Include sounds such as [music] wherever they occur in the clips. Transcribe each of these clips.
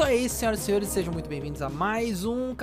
Então é isso, senhoras e senhores, sejam muito bem-vindos a mais um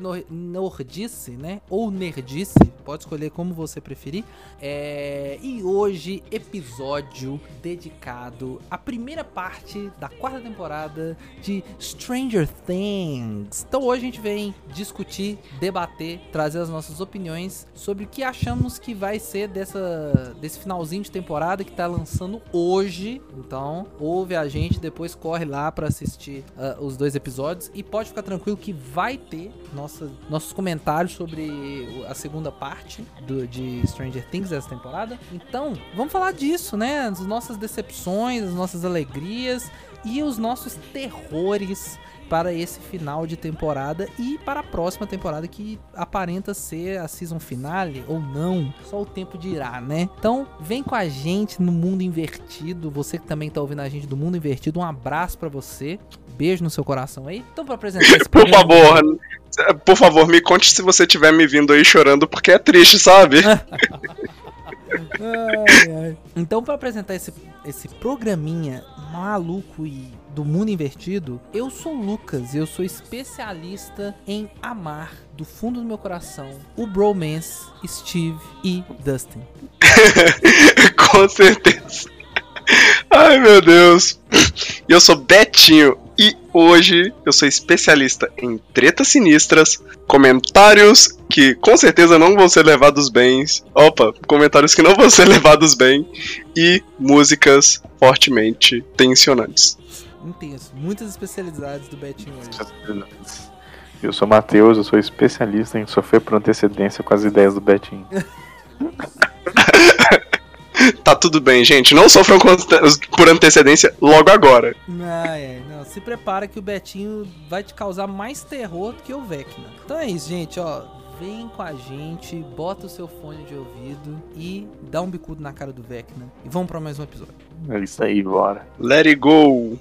Nor Nordice, né? Ou Nerdice, pode escolher como você preferir. É... E hoje, episódio dedicado à primeira parte da quarta temporada de Stranger Things. Então hoje a gente vem discutir, debater, trazer as nossas opiniões sobre o que achamos que vai ser dessa, desse finalzinho de temporada que tá lançando hoje. Então, ouve a gente, depois corre lá para assistir uh, os dois episódios e pode ficar tranquilo que vai ter nossa, nossos comentários sobre a segunda parte do, de Stranger Things dessa temporada. Então, vamos falar disso, né? As nossas decepções, as nossas alegrias e os nossos terrores para esse final de temporada e para a próxima temporada que aparenta ser a season finale ou não, só o tempo dirá, né? Então, vem com a gente no mundo invertido, você que também tá ouvindo a gente do mundo invertido, um abraço para você. Beijo no seu coração aí. Então, para apresentar [laughs] esse Por favor, por favor, me conte se você estiver me vindo aí chorando, porque é triste, sabe? [laughs] ai, ai. Então, para apresentar esse, esse programinha maluco e do mundo invertido, eu sou o Lucas e eu sou especialista em amar do fundo do meu coração o Bromance, Steve e Dustin. [laughs] Com certeza. Ai meu Deus. Eu sou Betinho e hoje eu sou especialista em tretas sinistras, comentários que com certeza não vão ser levados bem. Opa, comentários que não vão ser [laughs] levados bem e músicas fortemente tensionantes. Intenso, muitas especialidades do Betinho hoje. Eu sou Matheus, eu sou especialista em sofrer por antecedência com as ideias do Betinho. [laughs] tá tudo bem, gente. Não sofram por antecedência logo agora. Ai, ai, não. Se prepara que o Betinho vai te causar mais terror do que o Vecna. Então é isso, gente, ó. Vem com a gente, bota o seu fone de ouvido e dá um bicudo na cara do Vecna. E vamos para mais um episódio. É isso aí, bora. Let it go!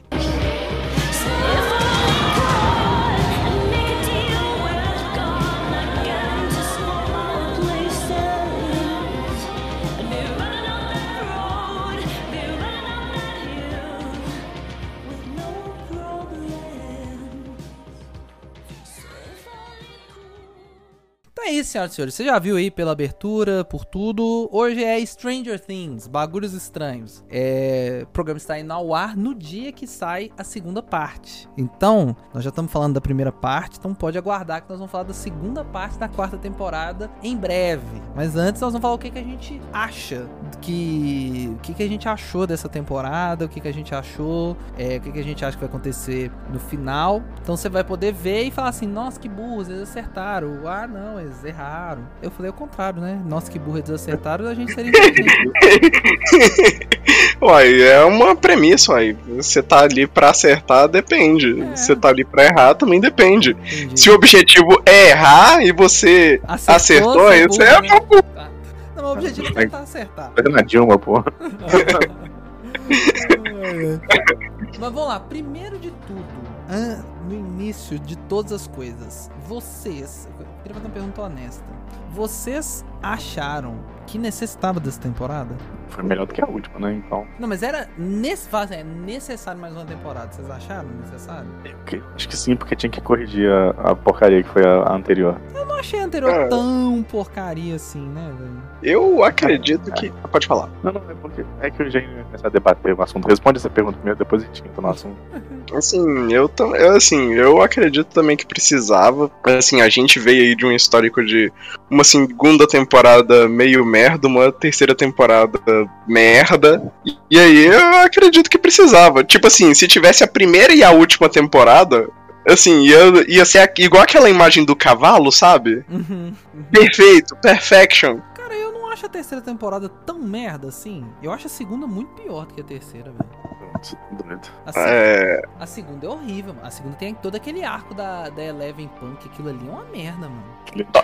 Senhoras e senhores. Você já viu aí pela abertura, por tudo. Hoje é Stranger Things, Bagulhos Estranhos. É... O programa está indo ao ar no dia que sai a segunda parte. Então, nós já estamos falando da primeira parte, então pode aguardar que nós vamos falar da segunda parte da quarta temporada em breve. Mas antes nós vamos falar o que, que a gente acha, que... o que, que a gente achou dessa temporada, o que, que a gente achou, é... o que, que a gente acha que vai acontecer no final. Então você vai poder ver e falar assim, nossa, que burros, eles acertaram. Ah, não, eles erraram. Eu falei o contrário, né? Nossa, que burro, eles acertaram, a gente seria [laughs] uai, é uma premissa, uai. Você tá ali pra acertar, depende. É. Você tá ali pra errar, também depende. Entendi. Se o objetivo é errar e você acertou, você é isso burro, é né? uma burra. Tá. Não, o objetivo é tentar acertar. Tá na Dilma, porra. [laughs] Mas vamos lá, primeiro de tudo, no início de todas as coisas, vocês, eu queria fazer uma pergunta honesta. Vocês acharam que necessitava dessa temporada? Foi melhor do que a última, né? Então. Não, mas era nesse fase, é necessário mais uma temporada. Vocês acharam necessário? eu que- Acho que sim, porque tinha que corrigir a, a porcaria que foi a, a anterior. Eu não achei a anterior É. tão porcaria assim, né, velho? Eu acredito que. Pode falar. Não, não, é porque é que eu já ia começar a debater o assunto. Responde essa pergunta primeiro, depois a gente entra no assunto. [laughs] Assim, eu, tam- eu assim, eu acredito também que precisava. Assim, a gente veio aí de um histórico de uma segunda temporada meio merda, uma terceira temporada merda. E, aí eu acredito que precisava. Tipo assim, se tivesse a primeira e a última temporada, assim, ia, ia ser igual aquela imagem do cavalo, sabe? Uhum, uhum. Perfeito, perfection. Cara, eu não acho a terceira temporada tão merda assim. Eu acho a segunda muito pior do que a terceira, velho. Doido. A, se- É. a segunda é horrível, mano. A segunda tem todo aquele arco da, da Eleven Punk. Aquilo ali é uma merda, mano.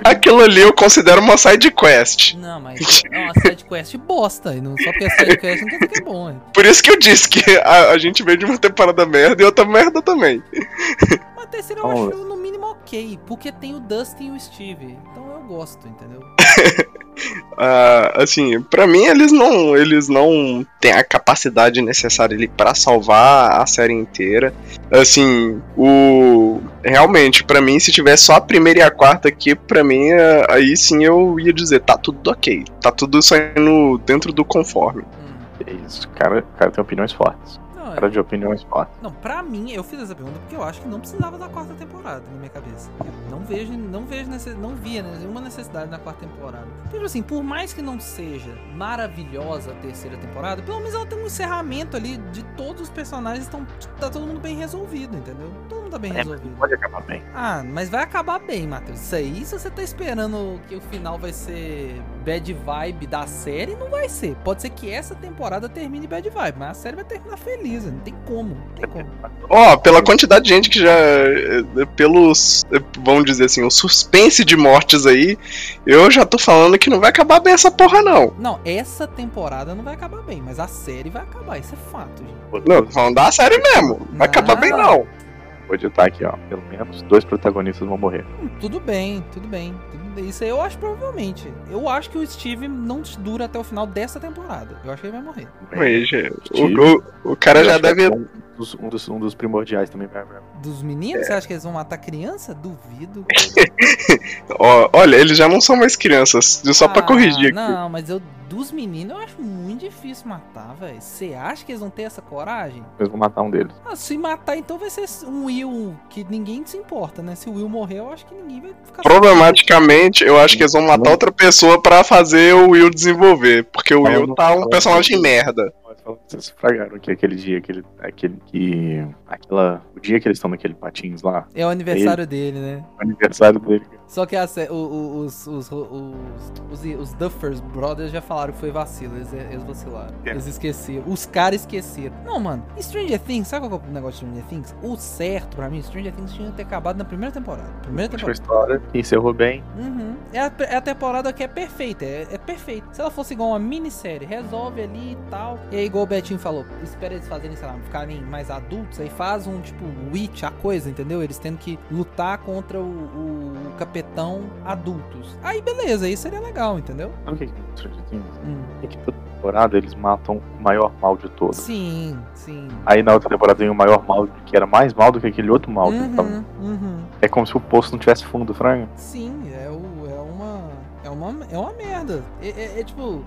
Aquilo ali eu considero uma side quest. Não, mas é uma sidequest bosta. E não, só porque é sidequest não quer dizer que é bom, hein? Por isso que eu disse que a, a gente veio de uma temporada merda e outra merda também. [laughs] Mas a terceira eu acho no mínimo ok. Porque tem o Dustin e o Steve. Então eu gosto, entendeu? [laughs] [laughs] Ah, assim, pra mim eles não, eles não têm a capacidade necessária ali para salvar a série inteira. Assim, o realmente pra mim se tivesse só a primeira e a quarta aqui, pra mim eh, aí sim eu ia dizer tá tudo ok, tá tudo saindo dentro do conforme. É isso, cara, cara tem opiniões fortes. Não, Cara de opiniões fortes. Não, pra mim, eu fiz essa pergunta porque eu acho que não precisava da quarta temporada na minha cabeça. Não vejo, não vejo necess... não via nenhuma necessidade na quarta temporada. Tipo assim, por mais que não seja maravilhosa a terceira temporada, pelo menos ela tem um encerramento ali de todos os personagens, estão tá todo mundo bem resolvido, entendeu? Todo mundo tá bem É, resolvido. pode acabar bem. Ah, mas vai acabar bem, Matheus. Isso aí, se você tá esperando que o final vai ser bad vibe da série, não vai ser. Pode ser que essa temporada termine bad vibe, mas a série vai terminar feliz, não tem como, não tem como. [laughs] Ó, pela quantidade de gente que já. eh, Pelos. eh, Vamos dizer assim, o suspense de mortes aí, eu já tô falando que não vai acabar bem essa porra, não. Não, essa temporada não vai acabar bem, mas a série vai acabar, isso é fato, gente. Não, tô falando da série mesmo. Vai acabar bem, não. Vou editar aqui, ó. Pelo menos dois protagonistas vão morrer. Hum, Tudo bem, tudo bem. tudo bem. Isso aí eu acho provavelmente. Eu acho que o Steve não dura até o final dessa temporada. Eu acho que ele vai morrer. Steve. o, o- o cara Eu já que deve. é dos, um dos, um dos primordiais também Dos meninos, você acha que eles vão matar criança? Duvido. [laughs] olha, eles já não são mais crianças. Só pra Ah, corrigir aqui. Não, mas eu dos meninos eu acho muito difícil matar, velho. Você acha que eles vão ter essa coragem? Eles vão matar um deles. Ah, se matar, então vai ser um Will que ninguém se importa, né? Se o Will morrer, eu acho que ninguém vai ficar. Problematicamente, eu acho que eles vão matar outra pessoa pra fazer o Will desenvolver. Porque o Will tá um personagem merda. Vocês fragaram que aquele dia, aquele, aquele que. Aquela. O dia que eles estão naquele patins lá, É o aniversário dele, né? o aniversário dele. Só que os, os, os, os, Duffers Brothers já falaram que foi vacilo, eles, eles vacilaram. É. Eles esqueceram. Os caras esqueceram. Não, mano, Stranger Things, sabe qual é o negócio de Stranger Things? O certo pra mim, Stranger Things tinha que ter acabado na primeira temporada. Primeira temporada. história, encerrou bem. Uhum. É, a, é a temporada que é perfeita, é, é perfeita. Se ela fosse igual uma minissérie, resolve ali e tal. E aí, igual o Betinho falou, espera eles fazerem, sei lá, ficarem mais adultos, aí faz um tipo Witch, a coisa, entendeu? Eles tendo que lutar contra o, o, o capetão adultos. Aí beleza, aí seria legal, entendeu? Sabe o que? Hum. É que toda temporada eles matam o maior mal de todos. Sim, sim. Aí na outra temporada tem o maior mal, que era mais mal do que aquele outro mal. Então, Uhum, uhum. é como se o poço não tivesse fundo, Frango. Sim, uma. É uma, é merda. É, é- é tipo. O,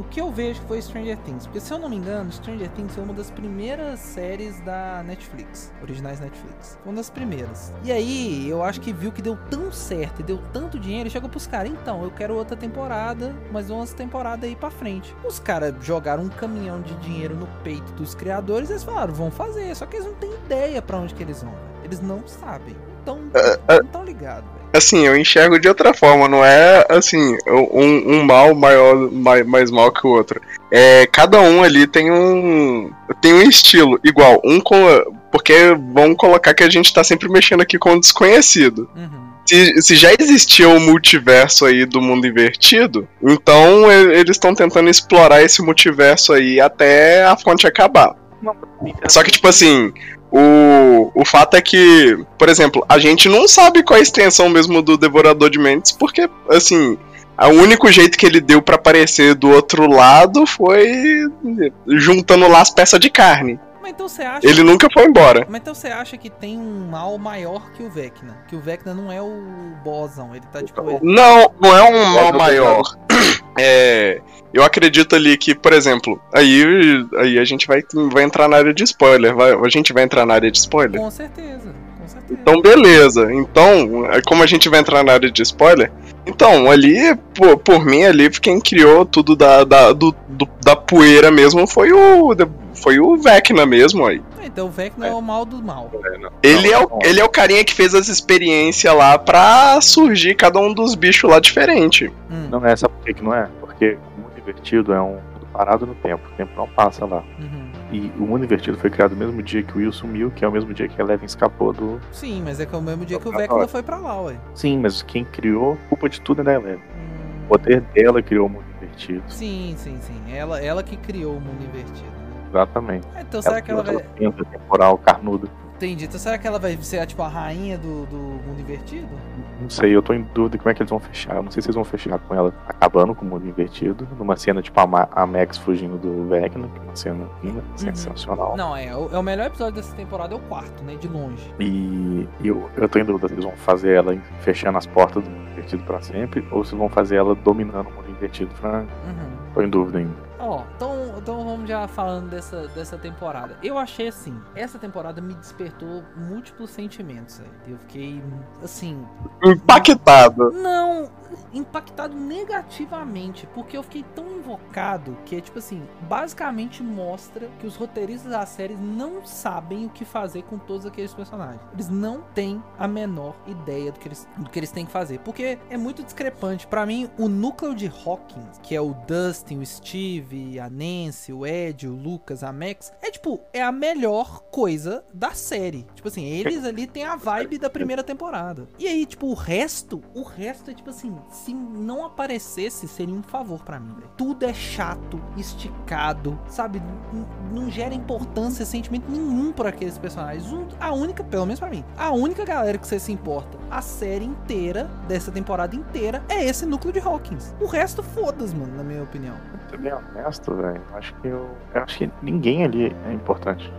o que eu vejo foi Stranger Things. Porque se eu não me engano, Stranger Things foi uma das primeiras séries da Netflix. Originais Netflix. Foi uma das primeiras. E aí, eu acho que viu que deu tão certo e deu tanto dinheiro. E chegou pros caras, então, eu quero outra temporada, mas umas temporadas aí pra frente. Os caras jogaram um caminhão de dinheiro no peito dos criadores e eles falaram, vão fazer. Só que eles não têm ideia pra onde que eles vão. Eles não sabem. Então, não tão ligados. Assim, eu enxergo de outra forma, não é assim, um, um mal maior, mais, mais mal que o outro. É, cada um ali tem um. tem um estilo igual. Um com. Porque vamos colocar que a gente tá sempre mexendo aqui com o desconhecido. Uhum. Se, se já existia o multiverso aí do mundo invertido, então eles estão tentando explorar esse multiverso aí até a fonte acabar. Só que, tipo assim, o, o fato é que, por exemplo, a gente não sabe qual é a extensão mesmo do Devorador de Mentes, porque, assim, o único jeito que ele deu pra aparecer do outro lado foi juntando lá as peças de carne. Mas então você acha. Ele nunca foi embora. Mas então você acha que tem um mal maior que o Vecna? Que o Vecna não é o bossão, ele tá tipo. ele- Não, não é um mal maior. [clears throat] É. Eu acredito ali que, por exemplo, aí, aí a gente vai, vai entrar na área de spoiler. Vai, a gente vai entrar na área de spoiler? Com certeza, com certeza. Então, beleza. Então, é, como a gente vai entrar na área de spoiler, então, ali, por, por mim, ali, quem criou tudo da, da, do, do- da poeira mesmo foi o. Foi o Vecna mesmo aí. Então o Vecna é. o mal do mal. Ele, Não, é o, não. ele é o carinha que fez as experiências lá pra surgir cada um dos bichos lá diferente. Hum, Não é, sabe por que, não é? Porque o mundo invertido é um parado no tempo, o tempo não passa lá. uhum. E o mundo invertido foi criado no mesmo dia que o Will sumiu, que é o mesmo dia que a Eleven escapou do. Sim, mas é que é o mesmo dia que o Vecna foi pra lá, ué. Sim, mas quem criou, culpa de tudo é da Eleven. Hum, O poder dela criou o mundo invertido. Sim, sim, sim. Ela, ela que criou o mundo invertido. Exatamente. Ah, Então será que ela vai. Temporal, carnudo. Entendi. Então será que ela vai ser tipo a rainha do, do mundo invertido? Não sei, eu tô em dúvida como é que eles vão fechar. Eu não sei se eles vão fechar com ela acabando com o mundo invertido, numa cena tipo a, a Max fugindo do Vecna, que é uma cena linda, sensacional. Não, é. O, é o melhor episódio dessa temporada é o quarto, né? De longe. E eu, eu tô em dúvida se eles vão fazer ela fechando as portas do mundo invertido pra sempre, ou se vão fazer ela dominando o mundo invertido pra. Uhum. Tô em dúvida ainda. Ó, então, então vamos já falando dessa, dessa temporada. Eu achei assim, essa temporada me despertou múltiplos sentimentos. Aí. Eu fiquei, assim. Impactado. Não, impactado negativamente, porque eu fiquei tão invocado que é tipo assim, basicamente mostra que os roteiristas da série não sabem o que fazer com todos aqueles personagens. Eles não têm a menor ideia do que eles, do que eles têm que fazer, porque é muito discrepante. Para mim, o núcleo de Hawkins, que é o Dustin, o Steve, a Nancy, o Ed, o Lucas, a Max, é tipo, é a melhor coisa da série. Tipo assim, eles ali têm a vibe da primeira temporada. E aí, tipo, o resto, o resto é tipo assim, se não aparecesse, seria um favor para mim, véio. Tudo é chato, esticado, sabe? Não gera importância, sentimento nenhum por aqueles personagens. Um, a única, pelo menos para mim, a única galera que você se importa, a série inteira, dessa temporada inteira, é esse núcleo de Hawkins. O resto, foda-se, mano, na minha opinião. Tô bem honesto, velho. Acho que eu, eu. acho que ninguém ali é importante.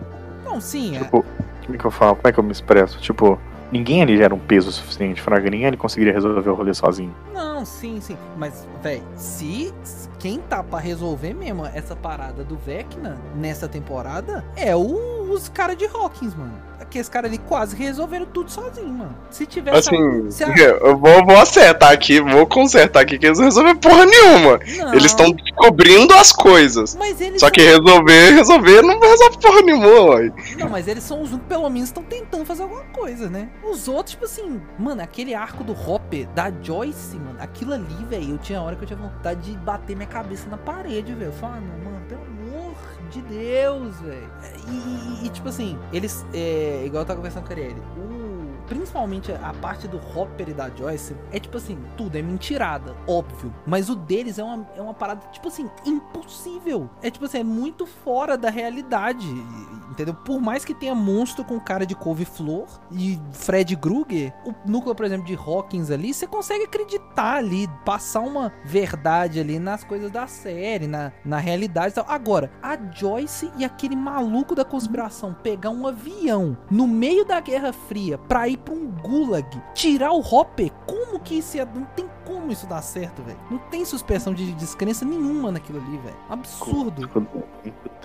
Não, sim, tipo, é. Como é que eu falo? Como é que eu me expresso? Tipo, ninguém ali gera um peso suficiente pra ninguém ele conseguiria resolver o rolê sozinho. Não, sim, sim. Mas, velho, se quem tá pra resolver mesmo essa parada do Vecna nessa temporada é o, os caras de Hawkins, mano. Aqueles caras ali quase resolveram tudo sozinho, mano. Se tivesse. Assim, se eu vou, vou acertar aqui, vou consertar aqui que eles não resolveram porra nenhuma. Não. Eles estão descobrindo as coisas. Mas eles Só que resolver, resolver não resolve porra nenhuma, ué. Não, mas eles são os que pelo menos estão tentando fazer alguma coisa, né? Os outros, tipo assim, mano, aquele arco do Hopper, da Joyce, mano, aquilo ali, velho, eu tinha hora que eu tinha vontade de bater minha cabeça na parede, velho. Eu falava, mano, pelo amor de Deus, velho. E, e, e, tipo assim, eles, é, igual eu tava conversando com ele, o principalmente a parte do Hopper e da Joyce, é tipo assim, tudo é mentirada, óbvio. Mas o deles é uma, é uma parada, tipo assim, impossível. É tipo assim, é muito fora da realidade. Entendeu? Por mais que tenha monstro com cara de couve-flor e Fred Krueger, o núcleo, por exemplo, de Hawkins ali, você consegue acreditar ali, passar uma verdade ali nas coisas da série, na, na realidade e tal. Agora, a Joyce e aquele maluco da conspiração pegar um avião no meio da Guerra Fria pra ir pra um gulag, tirar o Hopper, como que isso ia. Não tem como isso dar certo, velho. Não tem suspensão de descrença nenhuma naquilo ali, velho. Absurdo.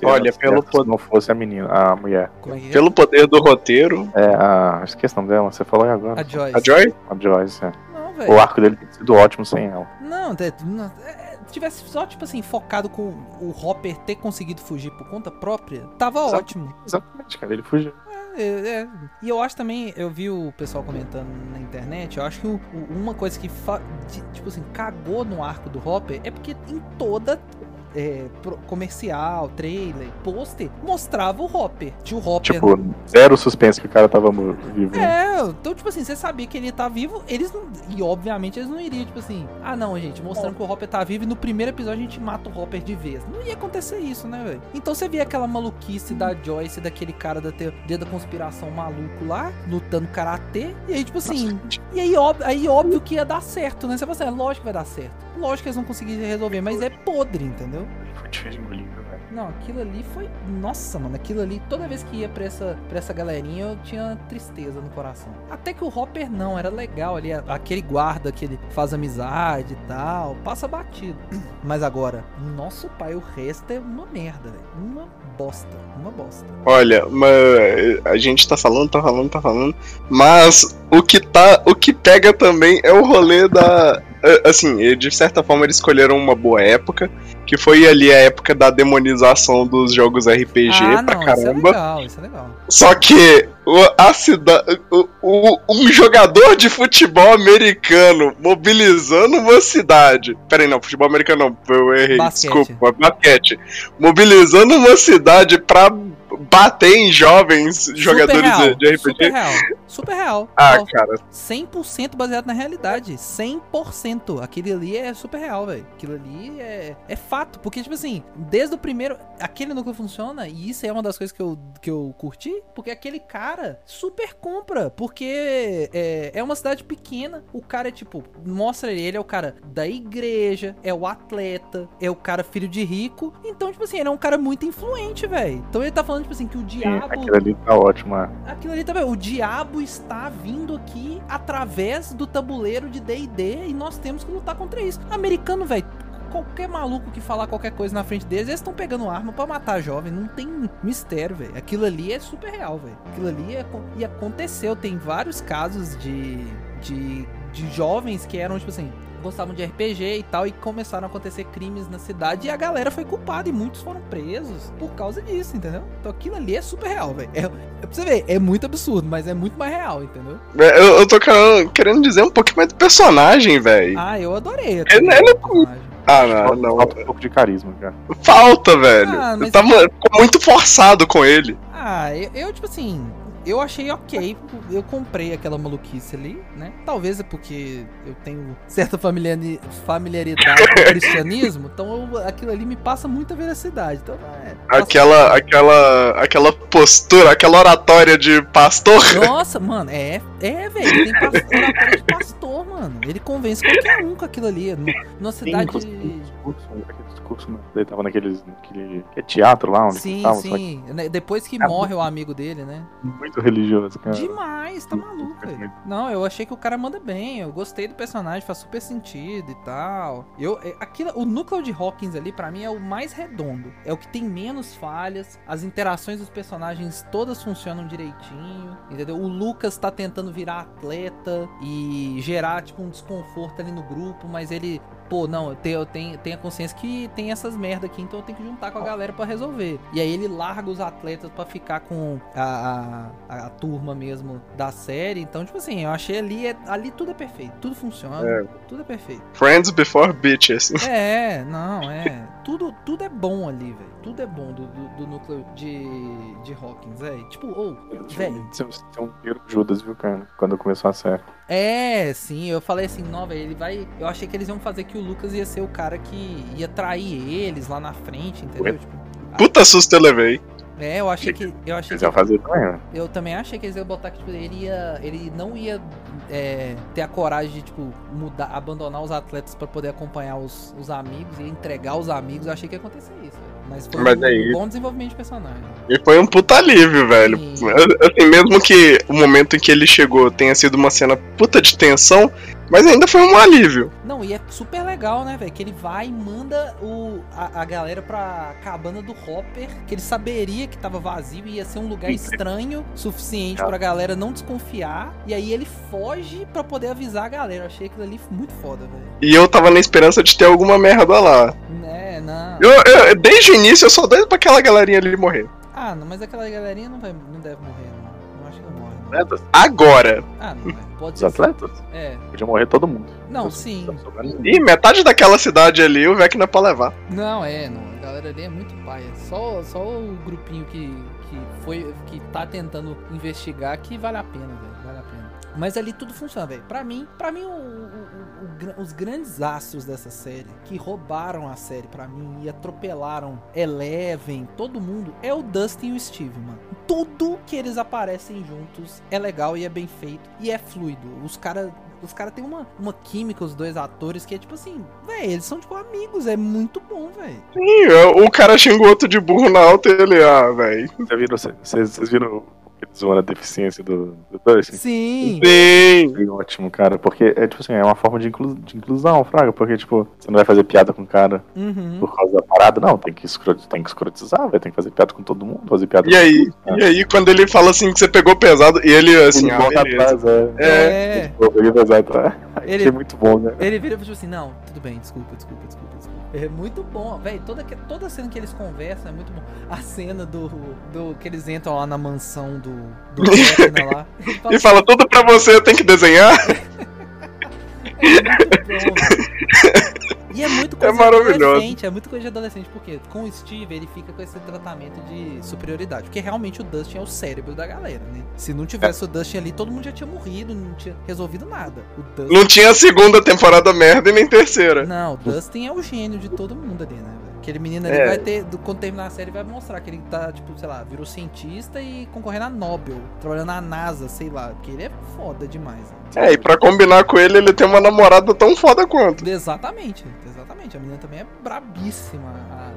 Olha, pelo poder. não fosse a menina, a mulher. É é? Pelo poder do roteiro. É, a. Esqueci o nome dela, você falou aí agora. A Joyce. A Joyce? A Joyce, é. Não, o arco dele tem sido ótimo sem ela. Não, não é, tivesse só, tipo assim, focado com o Hopper ter conseguido fugir por conta própria, tava Exato, ótimo. Exatamente, cara, ele fugiu. É, é, e eu acho também, eu vi o pessoal comentando na internet, eu acho que o, o, uma coisa que, de, tipo assim, cagou no arco do Hopper é porque em toda é, comercial, trailer, pôster, mostrava o Hopper. Tinha o Hopper. Tipo, no... zero suspense que o cara tava vivo. É, então, tipo assim, você sabia que ele tá vivo, eles não. E obviamente eles não iriam, tipo assim, ah não, gente, mostrando que o Hopper tá vivo e no primeiro episódio a gente mata o Hopper de vez. Não ia acontecer isso, né, velho? Então você via aquela maluquice da Joyce, daquele cara da teoria da conspiração maluco lá, lutando karatê, e aí, tipo assim. E aí, óbvio, aí óbvio que ia dar certo, né? Você fala assim, é lógico que vai dar certo. Lógico que eles vão conseguir resolver, mas é podre, entendeu? Não, aquilo ali foi. Nossa, mano, aquilo ali, toda vez que ia pra essa, pra essa galerinha, eu tinha tristeza no coração. Até que o Hopper não, era legal ali. Aquele guarda que ele faz amizade e tal, passa batido. [clears throat] Mas agora, nosso pai, o resto é uma merda, velho. Uma bosta, uma bosta. Olha, mas a gente tá falando, tá falando, tá falando. Mas o que tá. O que pega também é o rolê da assim, de certa forma eles escolheram uma boa época, que foi ali a época da demonização dos jogos RPG ah, pra não, caramba. Isso é legal, isso é legal. Só que o, a cidade, um jogador de futebol americano mobilizando uma cidade. Peraí, não, futebol americano não, eu errei, basquete. desculpa, basquete. Mobilizando uma cidade pra bater em jovens jogadores real, de, RPG. Super real. Super real. Ah, Real. cara. 100% baseado na realidade. 100%. Aquele ali é super real, velho. Aquilo ali é, é fato. Porque, tipo assim, desde o primeiro. Aquele núcleo funciona. E isso é uma das coisas que eu, que eu curti. Porque aquele cara super compra. Porque é, é uma cidade pequena. O cara é tipo. Mostra ele, ele é o cara da igreja. É o atleta. É o cara filho de rico. Então, tipo assim, ele é um cara muito influente, velho. Então ele tá falando, tipo assim, que o Sim, diabo. aquilo ali tá ótimo. é. Aquilo ali também. O diabo está vindo aqui através do tabuleiro de D&D e nós temos que lutar contra isso. Americano, velho, qualquer maluco que falar qualquer coisa na frente deles, eles estão pegando arma pra matar jovem. Não tem mistério, velho. Aquilo ali é super real, velho. Aquilo ali é, e aconteceu. Tem vários casos de, de, de jovens que eram, tipo assim, gostavam de RPG e tal, e começaram a acontecer crimes na cidade, e a galera foi culpada, e muitos foram presos por causa disso, entendeu? Então aquilo ali é super real, velho. É, é pra você ver, é muito absurdo, mas é muito mais real, entendeu? É, Eu, eu tô querendo, dizer um pouquinho mais do personagem, velho. Ah, eu adorei. É, né, aquele né, personagem. Ah, não, não. Falta um pouco de carisma, cara. Falta, velho. Ah, mas- Tá mu- ficou muito forçado com ele. Ah, eu, eu, tipo assim, eu achei ok. Eu comprei aquela maluquice ali, né? Talvez é porque eu tenho certa familiari- familiaridade com o cristianismo, então eu- aquilo ali me passa muita veracidade. Então, é, Aquela, aquela, aquela postura, aquela oratória de pastor. Nossa, mano, é, é, velho. Tem pastor, oratória de pastor, mano. Ele convence qualquer um com aquilo ali. Numa cidade. Sim, discurso, né? Ele tava naqueles, naquele que é teatro lá, onde Sim, tava, só que sim. Né, Depois que É morre o amigo dele, né? muito religioso, cara. Demais, tá maluco. Não, eu achei que o cara manda bem. Eu gostei do personagem, faz super sentido e tal. Eu, é, aquilo, o núcleo de Hawkins ali, pra mim, é o mais redondo. É o que tem menos falhas. As interações dos personagens todas funcionam direitinho. Entendeu? O Lucas tá tentando virar atleta e gerar, tipo, um desconforto ali no grupo, mas ele. Pô, não, eu tenho, eu tenho, tenho a consciência que tem essas merda aqui, então eu tenho que juntar com a galera pra resolver. E aí ele larga os atletas pra ficar com a, a, a turma mesmo da série. Então, tipo assim, eu achei ali, é, ali tudo é perfeito. Tudo funciona, É. tudo é perfeito. Friends before bitches. [laughs] É, não, é. Tudo, tudo é bom ali, velho. Tudo é bom do, do, do núcleo de, de Hawkins, velho. Tipo, ou, velho. Você é um piro Judas, viu, cara? Quando começou a série. É, sim, eu falei assim, não, velho, ele vai. Eu achei que eles iam fazer que o Lucas ia ser o cara que ia trair eles lá na frente, entendeu? Tipo, Puta susto eu levei. é, eu achei que. Eu achei Eles que fazer também? Eu também achei que eles iam botar que tipo, ele ia. Ele não ia é, ter a coragem de, tipo, mudar, abandonar os atletas pra poder acompanhar os, os amigos e entregar os amigos. Eu achei que ia acontecer isso. Mas foi Mas um, é bom desenvolvimento de personagem. E foi um puta alívio, velho. Sim. Assim, mesmo que o momento em que ele chegou tenha sido uma cena puta de tensão, mas ainda foi um alívio. Não, e é super legal, né, velho? Que ele vai e manda o, a, a galera pra cabana do Hopper, que ele saberia que tava vazio e ia ser um lugar estranho suficiente pra galera não desconfiar. E aí ele foge pra poder avisar a galera. Eu achei aquilo ali muito foda, velho. E eu tava na esperança de ter alguma merda lá. Né, não. Eu, eu- desde o início eu só doido pra aquela galerinha ali morrer. Ah, não, mas aquela galerinha não, vai, não deve morrer, não. Atletas? Agora. Ah, não, é. pode Os ser. atletas? É. Podia morrer todo mundo. Não, Não sim. E metade daquela cidade ali o Vecna pra levar. Não, é, não. A galera ali é muito paia. Só, só o grupinho que, que foi. que tá tentando investigar que vale a pena, Mas ali tudo funciona, velho. Pra mim, para mim, o- o- o- os grandes astros dessa série, que roubaram a série pra mim e atropelaram Eleven, todo mundo, é o Dustin e o Steve, mano. Tudo que eles aparecem juntos é legal e é bem feito e é fluido. Os caras os cara têm uma, uma química, os dois atores, que é tipo assim, velho, eles são tipo amigos, é muito bom, velho. Ih, o cara xingou outro de burro na alta e ele, ah, velho. Vocês viram, viram zoam a deficiência do, do Dustin? Sim. Sim. Foi ótimo, cara, porque é tipo assim, é uma forma de, inclu- de inclusão, Fraga, porque tipo, você não vai fazer piada com o cara Uhum. por causa da parada, não, tem que, escro- tem que escrotizar, vai, tem que fazer piada com todo mundo, fazer piada E com aí? E aí, quando ele fala assim que você pegou pesado, e ele assim, Ele ah, volta beleza. atrás, é. É. Ele volta atrás. Ele- Achei muito bom, né? Ele vira e tipo assim, não, tudo bem, desculpa, desculpa, desculpa. É muito bom, velho. Toda, toda cena que eles conversam é muito bom. A cena do, do que eles entram lá na mansão do, do [laughs] Vecna lá. Ele fala, E fala, tudo pra você eu tenho que desenhar. [laughs] é muito bom. [laughs] E é muito muito coisa maravilhoso. de adolescente, é muito coisa de adolescente, porque com o Steve ele fica com esse tratamento de superioridade, porque realmente o Dustin é o cérebro da galera, né? Se não tivesse o Dustin ali, todo mundo já tinha morrido, não tinha resolvido nada. Dustin... Não tinha segunda temporada merda e nem terceira. Não, o Dustin é o gênio de todo mundo ali, né? Aquele menino ali É. vai ter, do- quando terminar a série, vai mostrar que ele tá, tipo, sei lá, virou cientista e concorrendo a Nobel, trabalhando na NASA, sei lá, porque ele é foda demais. né? É, e pra combinar com ele, ele tem uma namorada tão foda quanto. Exatamente, exatamente. A menina também é brabíssima. a-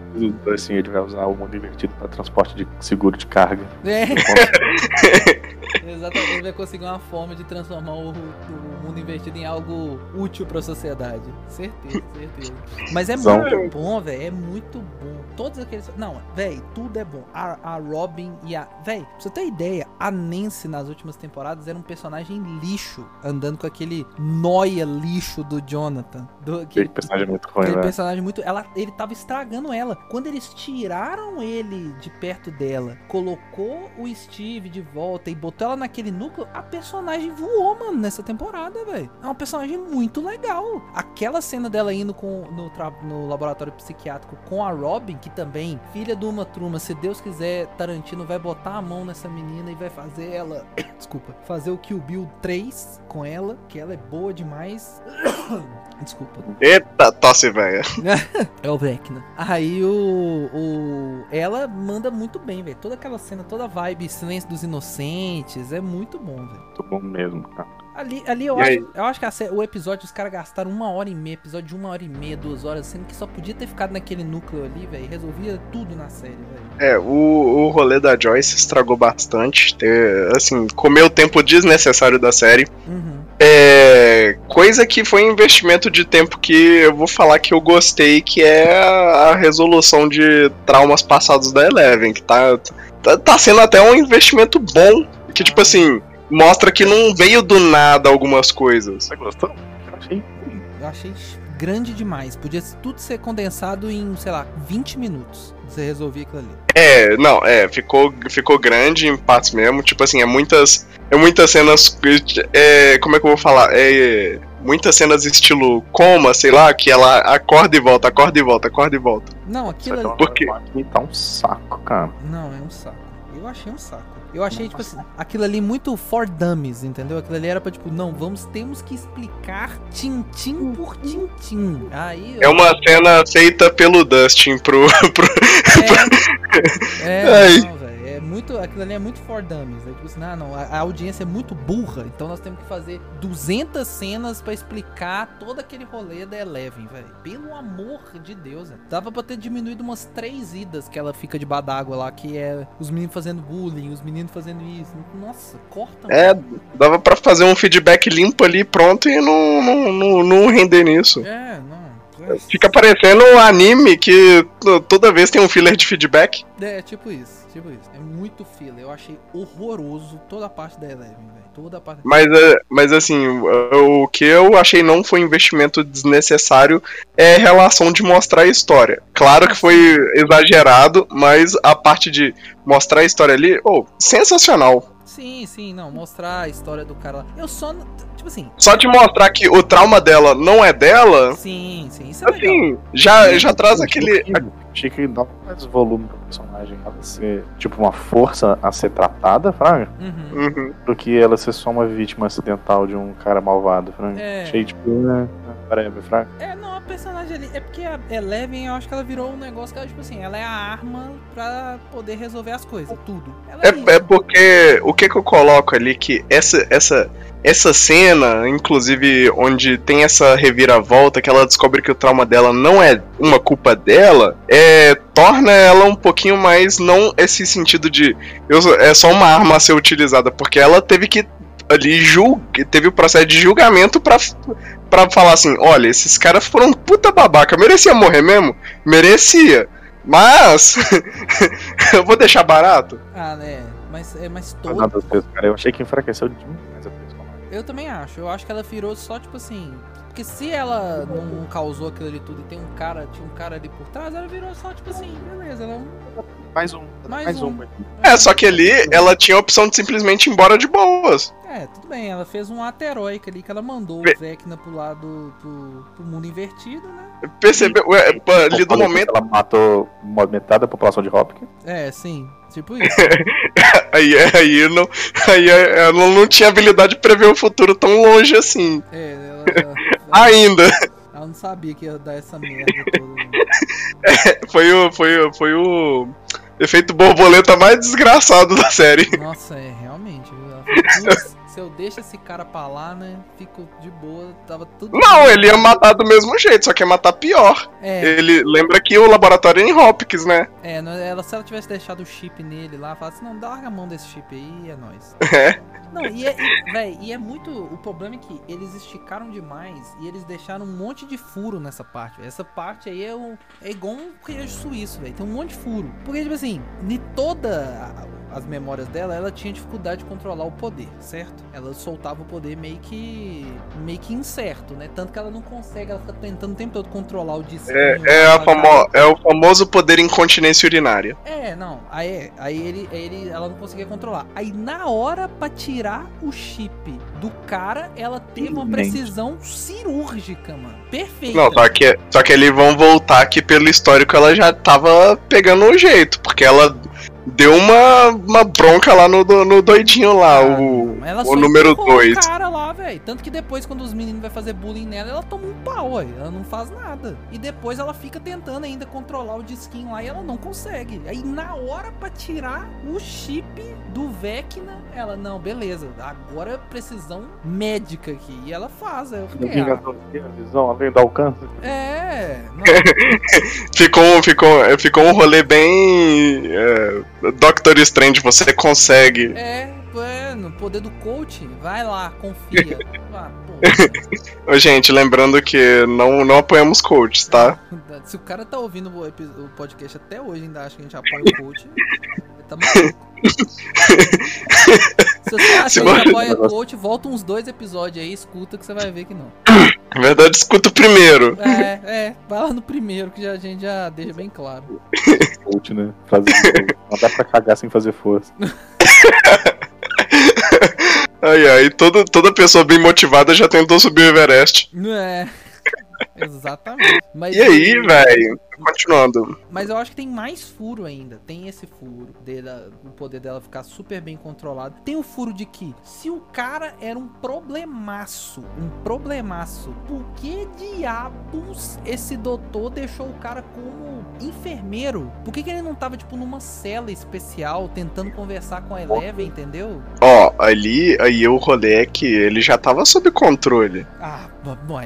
Assim, ele vai usar o mundo invertido pra transporte de seguro de carga. É. [laughs] Exatamente, ele vai conseguir uma forma de transformar o, o mundo invertido em algo útil pra sociedade. Certeza, certeza. Mas é São- muito bom, velho. É muito bom. Todos aqueles. Não, velho, tudo é bom. A, a Robin e a. Velho, pra você ter ideia, a Nancy nas últimas temporadas era um personagem lixo, andando com aquele noia lixo do Jonathan. Do, Aquele personagem é muito ruim, Aquele né? personagem muito. Ela, ele tava estragando ela. Quando eles tiraram ele de perto dela, colocou o Steve de volta e botou ela naquele núcleo, a personagem voou, mano, nessa temporada, velho. É uma personagem muito legal. Aquela cena dela indo com, no, no laboratório psiquiátrico com a Robin, que também, filha de uma truma, se Deus quiser, Tarantino vai botar a mão nessa menina e vai fazer ela. [coughs] Desculpa. Fazer o Kill Bill 3 com ela, que ela é boa demais. [coughs] Desculpa. Eita, tosse velha. [laughs] É o Vecna. Aí o, o. Ela manda muito bem, velho. Toda aquela cena, toda a vibe Silêncio dos Inocentes. É muito bom, velho. Muito bom mesmo, cara. Ali, ali eu, acho, eu acho que o episódio os caras gastaram uma hora e meia, episódio de uma hora e meia, duas horas, sendo que só podia ter ficado naquele núcleo ali, velho. Resolvia tudo na série, velho. É, o, o rolê da Joyce estragou bastante. Ter, assim, comeu tempo desnecessário da série. Uhum. É, coisa que foi um investimento de tempo que eu vou falar que eu gostei, que é a, resolução de traumas passados da Eleven, que tá, tá, tá sendo até um investimento bom, que tipo assim, mostra que não veio do nada algumas coisas. Você gostou? Eu achei. Eu achei grande demais. Podia tudo ser condensado em, sei lá, 20 minutos. Você resolvia aquilo ali. É, não, é, ficou, ficou grande em partes mesmo, tipo assim, é muitas, é muitas cenas, é, como é que eu vou falar, é, muitas cenas estilo coma, sei lá, que ela acorda e volta, acorda e volta, acorda e volta. Não, aquilo ali. Por quê? Aqui tá um saco, cara. Não, é um saco. Eu achei um saco. Eu achei, tipo assim, aquilo ali muito for dummies, entendeu? Aquilo ali era pra, tipo, não, vamos, temos que explicar tintim por tintim. Aí. É uma cena feita pelo Dustin pro, [laughs] pro É, é Ai. não, velho. É muito. Aquilo ali é muito for dummies. É tipo assim, ah, não, a, a audiência é muito burra, então nós temos que fazer 200 cenas pra explicar todo aquele rolê da Eleven, velho. Pelo amor de Deus, velho. Dava pra ter diminuído umas três idas que ela fica debaixo d'água lá, que é os meninos fazendo bullying, os meninos fazendo isso. Nossa, corta. É, dava pra fazer um feedback limpo ali, pronto, e não, não, não, não render nisso. É, não. Fica parecendo um anime que toda vez tem um filler de feedback. É, tipo isso, tipo isso. É muito fila. Eu achei horroroso toda a parte da Eleven, velho. Toda a parte. Mas, é, mas assim, o que eu achei não foi investimento desnecessário é a relação de mostrar a história. Claro que foi exagerado, mas a parte de mostrar a história ali, oh, sensacional. Sim, sim, não. Mostrar a história do cara lá. Eu só. Tipo assim. Só de mostrar que o trauma dela não é dela, Sim, sim, isso é legal. assim, já, já traz aquele. Achei que dá mais volume pro personagem. Ela ser, tipo, uma força a ser tratada, Fraga, Uhum. Uhum. do que ela ser só uma vítima acidental de um cara malvado, Fraga. É. Achei, tipo, né? Fraga. É, não, personagem ali. É porque a Eleven, eu acho que ela virou um negócio que ela, tipo assim, ela é a arma pra poder resolver as coisas, tudo. É, É, é porque o que que eu coloco ali que essa essa essa cena, inclusive onde tem essa reviravolta que ela descobre que o trauma dela não é uma culpa dela, é torna ela um pouquinho mais não esse sentido de eu é só uma arma a ser utilizada, porque ela teve que ali julga, teve o processo de julgamento pra para falar assim, olha, esses caras foram puta babaca, merecia morrer mesmo? Merecia. Mas [laughs] eu vou deixar barato. Ah, né? Mas, é, Foi todo. nada disso, cara. Eu achei que enfraqueceu demais a personagem. Eu também acho. Eu acho que ela virou só, tipo assim. Porque se ela não causou aquilo ali tudo e tem um cara, tinha um cara ali por trás, ela virou só, tipo assim, beleza, ela é um Mais um. Mais Mais, um. um. É, só que ali ela tinha a opção de simplesmente ir embora de boas. É, tudo bem, ela fez um ato heróico ali que ela mandou o Vecna pro lado pro, pro mundo invertido, né? Percebeu? Ué, ali do momento. Ela matou metade da população de Hopkins. É, sim, tipo [laughs] isso. Aí, aí, não, aí ela não tinha habilidade de prever o futuro tão longe assim. É, ela, [laughs] ela, Ainda. Não sabia que ia dar essa merda [laughs] toda. né? Foi o, foi, o- foi o efeito borboleta mais desgraçado da série. Nossa, é, realmente. [laughs] Ela falou, "Putz, se eu deixo esse cara pra lá, né? Fico de boa, tava tudo. Não, ele ia matar do mesmo jeito, só que ia matar pior. É, Ele lembra que o laboratório é em Hopkins, né? é, ela, se ela tivesse deixado o chip nele lá, falasse, não, dá larga a mão desse chip aí, é nóis. [laughs] É. Não, e é, e, véi, e é muito. O problema é que eles esticaram demais e eles deixaram um monte de furo nessa parte. Essa parte aí é, um, é igual um queijo suíço, velho. Tem um monte de furo. Porque, tipo assim, de toda as memórias dela, ela tinha dificuldade de controlar o poder, certo? Ela soltava o poder meio que. meio que incerto, né? Tanto que ela não consegue, ela fica tentando o tempo todo controlar o disco. É, a famo é o famoso poder incontinência urinária. É, não. Aí, aí ele, aí ele, ela não conseguia controlar. Aí na hora pra tirar o chip do cara, ela teve uma precisão cirúrgica, mano. Perfeita. Não, só que, só que eles vão voltar que pelo histórico ela já tava pegando o jeito, porque ela deu uma, uma bronca lá no, no doidinho lá, Ah, o, o número empurrou 2. O velho. Tanto que depois, quando os meninos vai fazer bullying nela, ela toma um pau, ué. Ela não faz nada. E depois ela fica tentando ainda controlar o disquinho lá e ela não consegue. Aí na hora pra tirar o chip do Vecna, ela, não, beleza. Agora é precisão médica aqui. E ela faz. Aí eu fiquei, ah, Vingador tem a visão além do alcance. é. [laughs] Ficou, ficou, ficou um rolê bem. É, Doctor Strange, você consegue. é, é, poder do coach, vai lá, confia. [laughs] Ah. Ô, Gente, lembrando que não, não apoiamos coaches, tá? Se o cara tá ouvindo o, podcast até hoje, ainda acha que a gente apoia o coach, ele tá maluco. Se você acha Se que a gente apoia o coach, volta uns dois episódios aí, escuta que você vai ver que não. Na verdade, escuta o primeiro. É, é, vai lá no primeiro que já, a gente já deixa bem claro. Coach, né? Fazer, não dá pra cagar sem fazer força. [laughs] Ai, ai, toda, toda pessoa bem motivada já tentou subir o Everest. É. [laughs] Exatamente. Mas, E aí, velho? Continuando. Mas eu acho que tem mais furo ainda. Tem esse furo dela, o poder dela ficar super bem controlado. Tem o furo de que se o cara era um problemaço, um problemaço, por que diabos esse doutor deixou o cara como enfermeiro? Por que, que ele não tava, tipo, numa cela especial tentando conversar com a Eleven, entendeu? Ó, ali, aí o rolê é que ele já tava sob controle. Ah,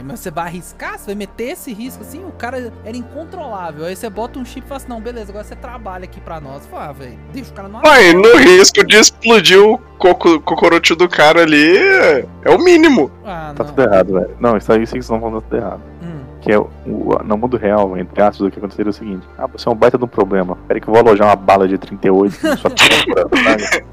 mas você vai arriscar? Você vai meter esse risco assim? O cara era incontrolável. Aí você bota um chip e fala assim: não, beleza, agora você trabalha aqui pra nós. Fala, ah, velho, deixa o cara no Ai, no risco de explodir o coco, cocorote do cara ali, é o mínimo. Ah, Tá tudo errado, velho. Não, isso aí sim que vocês estão falando tudo errado. Hum. Que é o, no mundo real, entre aspas, o que aconteceria é o seguinte: Ah, você é um baita de um problema. Peraí que eu vou alojar uma bala de 38 na sua [laughs] sabe?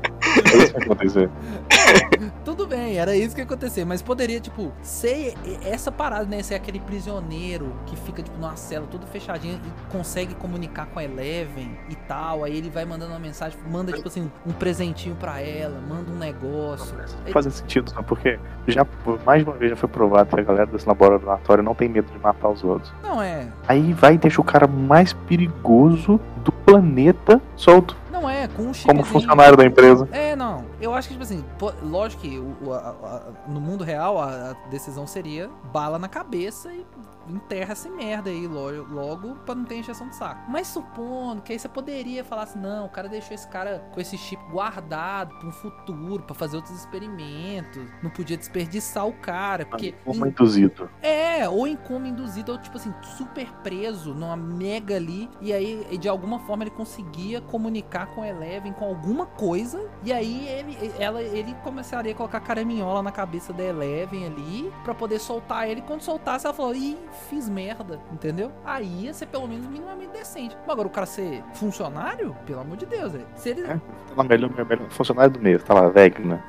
É isso que vai acontecer. [laughs] Tudo bem, era isso que ia acontecer, mas poderia, tipo, ser essa parada, né? Ser aquele prisioneiro que fica, tipo, numa cela todo fechadinho e consegue comunicar com a Eleven e tal. Aí ele vai mandando uma mensagem, manda, tipo assim, um presentinho pra ela, manda um negócio. Não faz sentido, não, porque já por mais de uma vez já foi provado que a galera desse laboratório não tem medo de matar os outros. Não é. Aí vai e deixa o cara mais perigoso do planeta solto, Não é, com um chip. como funcionário da empresa. É, não. Eu acho que, tipo assim, pô, lógico que o- a- a- no mundo real a, a decisão seria bala na cabeça e enterra essa merda aí logo, logo pra não ter encheção de saco. Mas supondo que aí você poderia falar assim, não, o cara deixou esse cara com esse chip guardado pra um futuro, pra fazer outros experimentos, não podia desperdiçar o cara, porque... Como induzido. É, ou em coma induzido, ou tipo assim, super preso numa mega ali, e aí de alguma forma ele conseguia comunicar com a Eleven com alguma coisa, e aí ele, ela, ele começaria a colocar caraminhola na cabeça da Eleven ali, pra poder soltar ele, quando soltasse ela falou, ih, fiz merda, entendeu? Aí ia ser pelo menos minimamente decente. Mas agora o cara ser funcionário, pelo amor de Deus, velho. Se ele... É. Tá lá, melhor, melhor funcionário do mês, tá lá, velho, [laughs] né?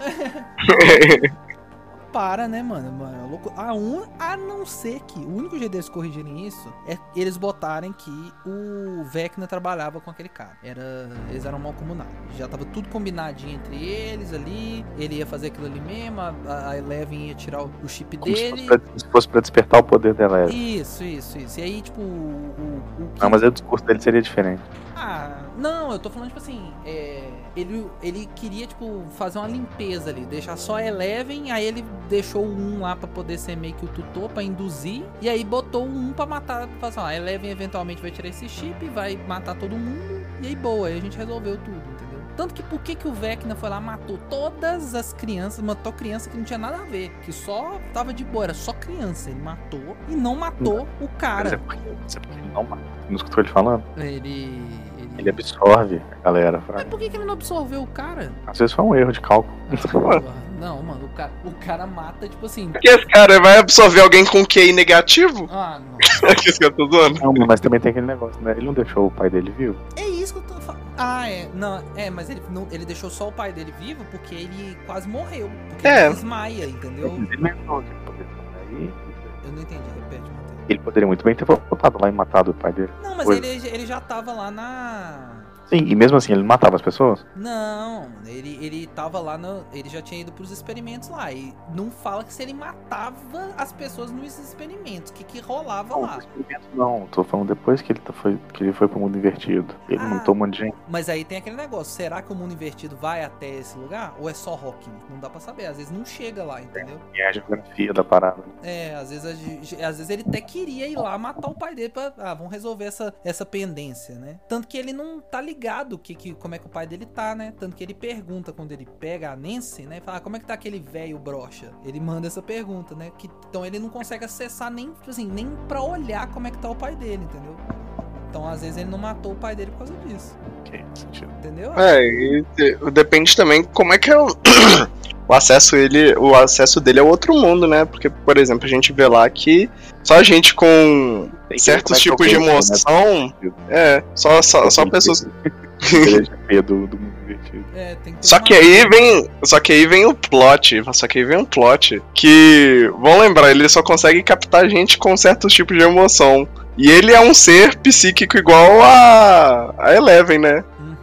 Para, né, mano? mano é louco. A, um, a não ser que o único jeito deles corrigirem isso é eles botarem que o Vecna trabalhava com aquele cara. Era, eles eram mal comunados. Já tava tudo combinadinho entre eles ali. Ele ia fazer aquilo ali mesmo. A, a Eleven ia tirar o, o chip Como se dele. fosse, pra, se fosse pra despertar o poder dela. é. Isso, isso, isso. E aí, tipo, o. o, o que- Não, mas aí o discurso dele seria diferente. Ah, não, eu tô falando, tipo assim, é, ele, ele queria, tipo, fazer uma limpeza ali, deixar só a Eleven, aí ele deixou o 1 lá pra poder ser meio que o tutor, pra induzir, e aí botou o 1 pra matar, pra assim, ó, a Eleven eventualmente vai tirar esse chip, vai matar todo mundo, e aí boa, aí a gente resolveu tudo, entendeu? Tanto que por que, que o Vecna foi lá matou todas as crianças, matou criança que não tinha nada a ver, que só tava de boa, era só criança, ele matou e não matou o Mas é cara. porque, é porque ele não mata. Não escutou ele falando? Ele. Ele absorve a galera. Mas por que, que ele não absorveu o cara? Às vezes foi um erro de cálculo. [laughs] Porra, Não, mano, o cara, o cara mata, tipo assim. Porque esse cara vai absorver alguém com QI negativo? Ah, não. [laughs] que esse cara tá zoando? Não, mas também tem aquele negócio, né? Ele não deixou o pai dele vivo. É isso que eu tô falando. Ah, é. Não, é, mas ele, não, ele deixou só o pai dele vivo porque ele quase morreu. Porque É. ele desmaia, entendeu? Ele que poderia fazer aí. Eu não entendi. Ele poderia muito bem ter voltado lá e matado o pai dele. Não, mas ele, ele já tava lá na. Sim, e mesmo assim ele matava as pessoas? Não, ele, ele tava lá no. Ele já tinha ido pros experimentos lá. E não fala que se ele matava as pessoas nos experimentos. O que, que rolava Não, lá? não. Tô falando depois que ele, tá- foi, que ele foi pro mundo invertido. Ele Ah. matou um monte de gente. Mas aí tem aquele negócio, será que o mundo invertido vai até esse lugar? Ou é só Hawking? Não dá pra saber, às vezes não chega lá, entendeu? E é a geografia da parada. É, às vezes, às vezes ele até queria ir lá matar o pai dele pra. Ah, vamos resolver essa, essa pendência, né? Tanto que ele não tá ligado que, que, como é que o pai dele tá, né? Tanto que ele pergunta quando ele pega a Nancy, né? Fala, "Ah, como é que tá aquele velho brocha? Ele manda essa pergunta, né? Que, então ele não consegue acessar nem, tipo assim, nem pra olhar como é que tá o pai dele, entendeu? Então às vezes ele não matou o pai dele por causa disso, Ok, sentido. entendeu? É, e te- depende também como é que é o, [clears throat] o acesso ele, o acesso dele é outro mundo, né? Porque, por exemplo, a gente vê lá que só gente com Tem certos é tipos de é poder, emoção, é, só, só, só pessoas. Do, do mundo invertido. É, tem que ter Só uma- que aí vem, só que aí vem o plot, só que aí vem um plot que, vão lembrar, ele só consegue captar gente com certos tipos de emoção. E ele é um ser psíquico igual a, a Eleven, né? Uhum.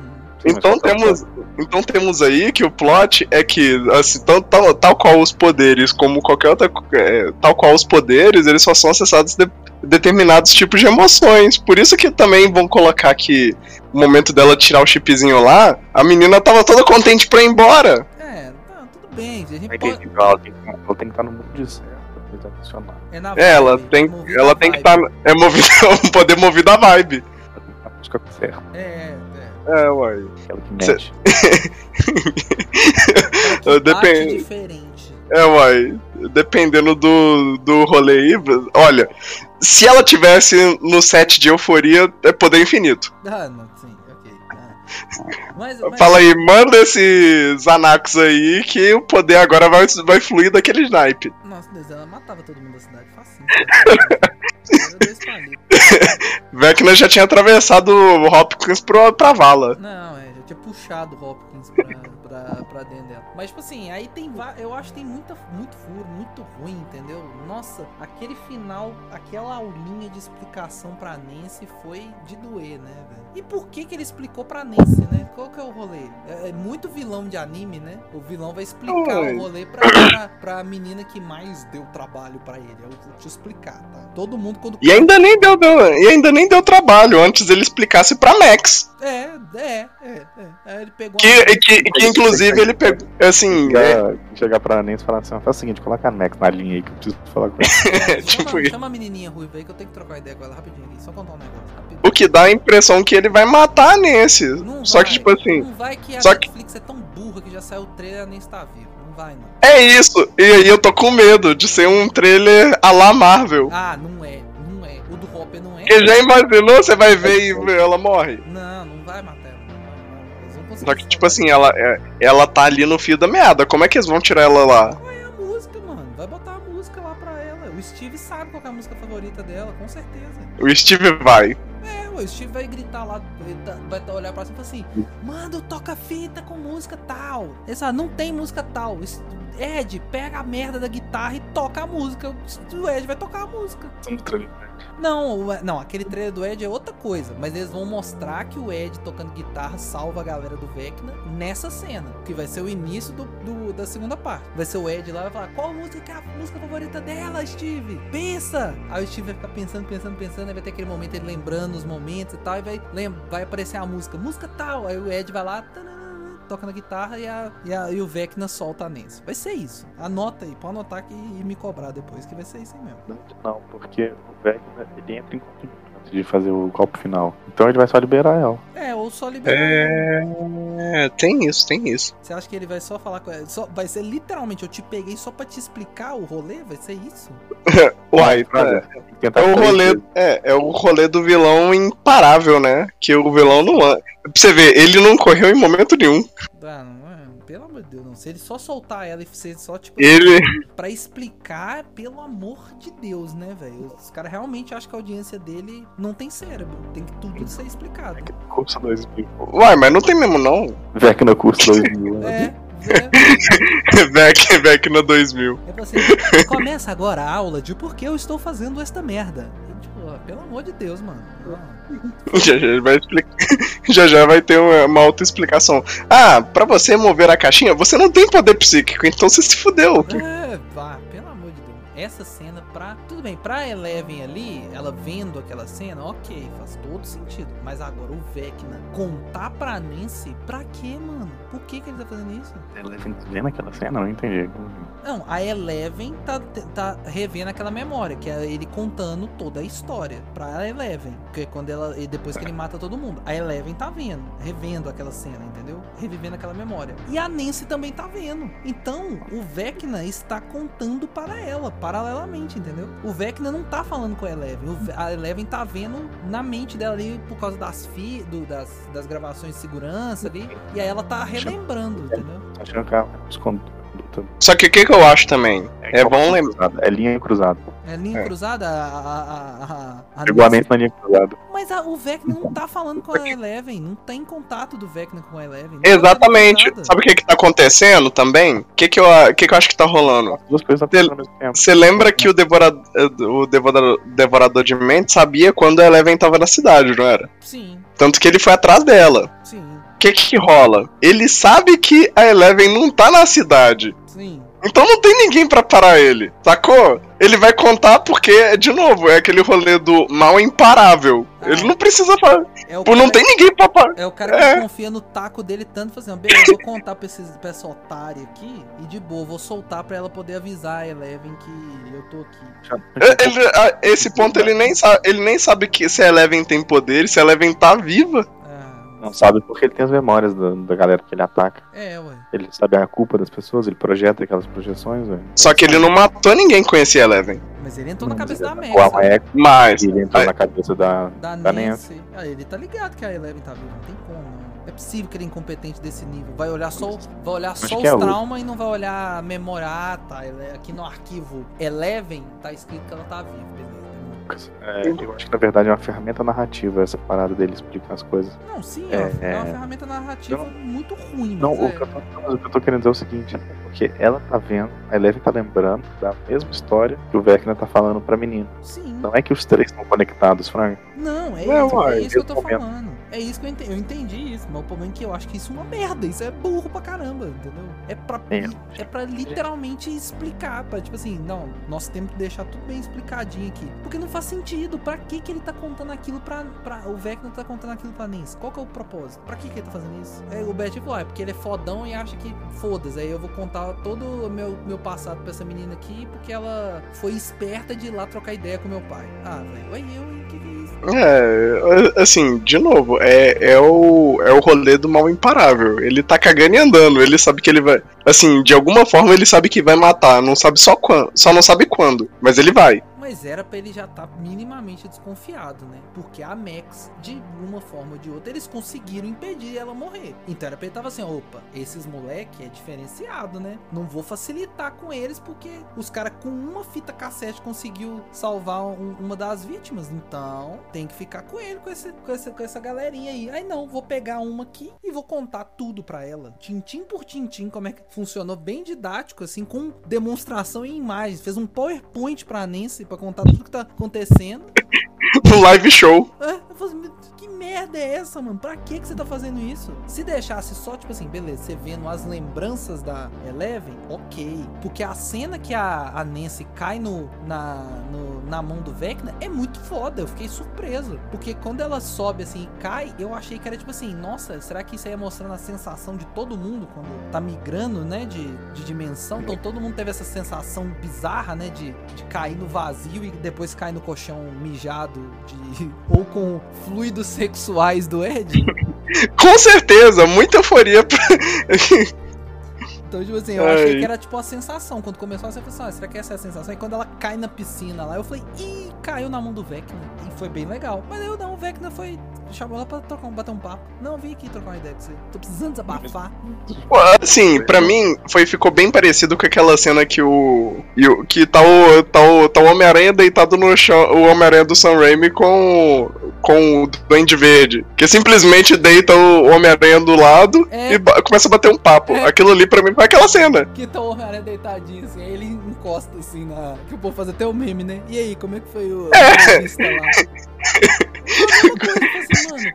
Então temos, então temos aí que o plot é que, assim, tal, tal, tal qual os poderes, como qualquer outra. é, tal qual os poderes, eles só são acessados de determinados tipos de emoções. Por isso que também vão colocar que o momento dela tirar o chipzinho lá, a menina tava toda contente pra ir embora. É, tá, tudo bem. A gente É pode. que ela tem, que- ela tem que estar no mundo de certo pra coisa funcionar. É, na É, ela tem, movida ela a tem que vibe. estar. é movido, [laughs] um poder movido a vibe. Na música certa. É, é. É, uai. Aquela que Cê- mexe. Que bate Depende. diferente. É, uai. Dependendo do, do rolê aí. Olha, se ela tivesse no set de euforia, é poder infinito. Ah, não, sim, ok. Ah. Mas, mas- Fala aí, manda esses Anax aí que o poder agora vai, vai fluir daquele snipe. Nossa, Deus, ela matava todo mundo da cidade, facinho. [laughs] Dois palitos. Vecna já tinha atravessado o Hopkins pro, pra vala. Não, é, já tinha puxado o Hopkins pra, pra, pra dentro dela. Mas, tipo assim, aí tem. Eu acho que tem muita, muito furo, muito ruim, entendeu? Nossa, aquele final, aquela aulinha de explicação pra Nancy foi de doer, né, velho? E por que que ele explicou pra Nancy, né? Qual que é o rolê? É, é muito vilão de anime, né? O vilão vai explicar Oi. o rolê pra, pra, pra menina que mais deu trabalho pra ele. Eu vou te explicar, tá? Todo mundo quando. E ainda nem deu, deu- e ainda nem deu trabalho antes ele explicasse pra Max. É, é, é, é. Aí ele pegou Que, que, que inclusive ele pegou. Assim, é, Chegar, chegar pra Nancy e falar assim: faz o seguinte, coloca a Max na linha aí que eu preciso falar com ela. [laughs] É, tipo chama, isso. chama a menininha ruiva aí que eu tenho que trocar uma ideia com ela rapidinho aqui. Só contar um negócio. Rapidinho. o que dá a impressão que ele vai matar a Nancy. Não Só que, vai, tipo assim. Não vai que a só que- Netflix é tão burra que já saiu o trailer e está vivo. Não vai, não. É isso. E aí eu tô com medo de ser um trailer a la Marvel. Ah, não é. Não é. O do Hopper não é. Porque já imaginou, você vai ver e ela morre. Não, Só que, tipo assim, ela, é- ela tá ali no fio da meada. Como é que eles vão tirar ela lá? Qual é a música, mano? Vai botar a música lá pra ela. O Steve sabe qual é a música favorita dela, com certeza. O Steve vai. É, O Steve vai gritar lá, vai olhar pra cima e falar assim: Manda, toca fita com música tal. Ele fala, não tem música tal. Ed, pega a merda da guitarra e toca a música. O Ed vai tocar a música. Não, não, aquele trailer do Ed é outra coisa. Mas eles vão mostrar que o Ed tocando guitarra salva a galera do Vecna nessa cena. Que vai ser o início do, do da segunda parte. Vai ser o Ed lá vai falar: Qual música que é a música favorita dela, Steve? Pensa! Aí o Steve vai ficar pensando, pensando, pensando. Aí vai ter aquele momento ele lembrando os momentos e tal. E vai, lembra, vai aparecer a música, música tal. Aí o Ed vai lá. Toca na guitarra e, a, e, a, e o Vecna solta a Nancy. Vai ser isso. Anota aí, pode anotar aqui e me cobrar depois, que vai ser isso aí mesmo. Não, porque o Vecna ele entra em antes de fazer o golpe final. Então ele vai só liberar ela. É, ou só liberar é... tem isso, tem isso. Você acha que ele vai só falar com ela? Só, vai ser literalmente, eu te peguei só pra te explicar o rolê? Vai ser isso? [laughs] Uai, é, é, o rolê, é, é o rolê do vilão imparável, né? Que o vilão não. Pra você ver, ele não correu em momento nenhum. Ah, não é pelo amor de Deus, não. Se ele só soltar ela e ser só, tipo, ele... pra explicar, pelo amor de Deus, né, velho? Os caras realmente acham que a audiência dele não tem cérebro. Tem que tudo ser explicado. Curso 2000. Uai, mas não tem mesmo, não. Vecna curso 2000. é. Vec, Vecna 2000. É assim, começa agora a aula de por que eu estou fazendo esta merda. E, tipo, pelo amor de Deus, mano. [laughs] Já já vai explicar. [laughs] Já já vai ter uma, uma auto-explicação. Ah, pra você mover a caixinha, você não tem poder psíquico, então você se fudeu. É, Essa cena pra. Tudo bem, pra Eleven ali, ela vendo aquela cena, ok, faz todo sentido. Mas agora o Vecna contar pra Nancy, pra quê, mano? Por que, que ele tá fazendo isso? Eleven vendo aquela cena? Não entendi. Não, a Eleven tá, tá revendo aquela memória, que é ele contando toda a história pra Eleven. Que é quando ela. Depois que ele mata todo mundo. A Eleven tá vendo, revendo aquela cena, entendeu? Revivendo aquela memória. E a Nancy também tá vendo. Então, o Vecna está contando para ela, paralelamente, entendeu? O Vecna não tá falando com a Eleven. a Eleven tá vendo na mente dela ali por causa das, fi, do, das, das gravações de segurança ali. E aí ela tá relembrando, entendeu? Achando que ela só que o que, que eu acho também? É, é bom lembrar. É linha cruzada. É linha é. cruzada? A, a, a, a Regulamento na linha cruzada. Mas a, o Vecna não tá falando com a Eleven. Não tem contato do Vecna com a Eleven. Exatamente. Sabe o que que tá acontecendo também? O que que eu, que que eu acho que tá rolando? Duas coisas Você lembra que o, devorador, o devorador, devorador de mentes sabia quando a Eleven tava na cidade, não era? Sim. Tanto que ele foi atrás dela. Sim. O que que rola? Ele sabe que a Eleven não tá na cidade. Sim. Então não tem ninguém para parar ele, sacou? Ele vai contar porque, de novo, é aquele rolê do mal imparável. Ah, ele não precisa fazer. É Por não tem ninguém pra parar. É o cara que é. confia no taco dele tanto, fazendo, beleza, eu vou contar pra, esses, pra essa otária aqui e de boa, vou soltar pra ela poder avisar a Eleven que eu tô aqui. É, ele, esse ponto ele nem sabe, ele nem sabe que se a Eleven tem poder, se a Eleven tá viva. Não sabe porque ele tem as memórias da, da galera que ele ataca. É, ué. Ele sabe a culpa das pessoas, ele projeta aquelas projeções, ué. Só que ele não matou ninguém com esse Eleven. Mas ele entrou na cabeça da Max. Mas. Ele entrou na cabeça da, da, da Nancy. Nancy. Ah, ele tá ligado que a Eleven tá viva, não tem como, não. É possível que ele é incompetente desse nível. Vai olhar só, vai olhar só os é traumas e não vai olhar. Ah, tá. Aqui no arquivo Eleven tá escrito que ela tá viva, beleza. É, eu acho que na verdade é uma ferramenta narrativa essa parada dele explicar as coisas. Não, sim, é, é uma, é ferramenta narrativa não, muito ruim. Não, o, é... que eu tô, o que eu tô querendo dizer é o seguinte: porque ela tá vendo, a Eleven tá lembrando da mesma história que o Vecna tá falando pra menina. Sim. Não é que os três estão conectados, Frank. Não, é não, isso, é isso que eu tô momento. falando. É isso que eu entendi, eu entendi isso, mas o problema é que eu acho que isso é uma merda, isso é burro pra caramba, entendeu? É pra, é, é pra literalmente explicar, pra tipo assim, não, nós temos que deixar tudo bem explicadinho aqui. Porque não faz sentido, pra que que ele tá contando aquilo pra, pra o Vecna tá contando aquilo pra Nins? Qual que é o propósito? Pra que que ele tá fazendo isso? É, o Beth falou, ah, é porque ele é fodão e acha que foda-se, aí eu vou contar todo o meu, meu passado pra essa menina aqui, porque ela foi esperta de ir lá trocar ideia com meu pai. Ah, velho, aí eu, que que é isso? É, assim, de novo, é, é, o, é o rolê do mal imparável. Ele tá cagando e andando, ele sabe que ele vai. Assim, de alguma forma ele sabe que vai matar, não sabe só quando. Só não sabe quando, mas ele vai. Mas era pra ele já estar tá minimamente desconfiado, né? Porque a Max, de uma forma ou de outra, eles conseguiram impedir ela morrer. Então era pra ele tava assim, opa, esses moleque é diferenciado, né? Não vou facilitar com eles porque os caras com uma fita cassete conseguiu salvar um, uma das vítimas. Então tem que ficar com ele, com, esse, com, essa, com essa galerinha aí. Aí não, vou pegar uma aqui e vou contar tudo pra ela. Tintim por tintim, como é que funcionou bem didático, assim, com demonstração em imagens. Fez um PowerPoint pra Nancy pra contar tudo que tá acontecendo. [laughs] no live show. É, eu falei, assim, merda é essa, mano? Pra que, que você tá fazendo isso? Se deixasse só, tipo assim, beleza, você vendo as lembranças da Eleven, ok. Porque a cena que a, a Nancy cai no, na, no, na mão do Vecna é muito foda. Eu fiquei surpreso. Porque quando ela sobe assim e cai, eu achei que era tipo assim, nossa, será que isso aí é mostrando a sensação de todo mundo quando tá migrando, né, de, de dimensão? Então todo mundo teve essa sensação bizarra, né, de, de cair no vazio e depois cair no colchão mijado de [laughs] ou com fluidos sexuais do Ed? [laughs] com certeza, muita euforia pra... [laughs] Então, tipo assim, eu Ai. achei que era tipo a sensação. Quando começou a sensação, ah, será que essa é a sensação? E quando ela cai na piscina lá, eu falei, ih, caiu na mão do Vecna. E foi bem legal. Mas eu não, o Vecna foi. Chamou ela pra trocar, bater um papo. Não, vim aqui trocar uma ideia com você. Tô precisando desabafar. Assim, pra mim, foi, ficou bem parecido com aquela cena que o. Que tá o, tá o, tá o Homem-Aranha deitado no chão. O Homem-Aranha do Sam Raimi com. Com o Duende Verde. Que simplesmente deita o Homem-Aranha do lado é. e começa a bater um papo. É. Aquilo ali pra mim foi aquela cena. Que tá o Homem-Aranha deitadinho assim, aí ele encosta assim na. Que o povo faz até o meme, né? E aí, como é que foi o. É.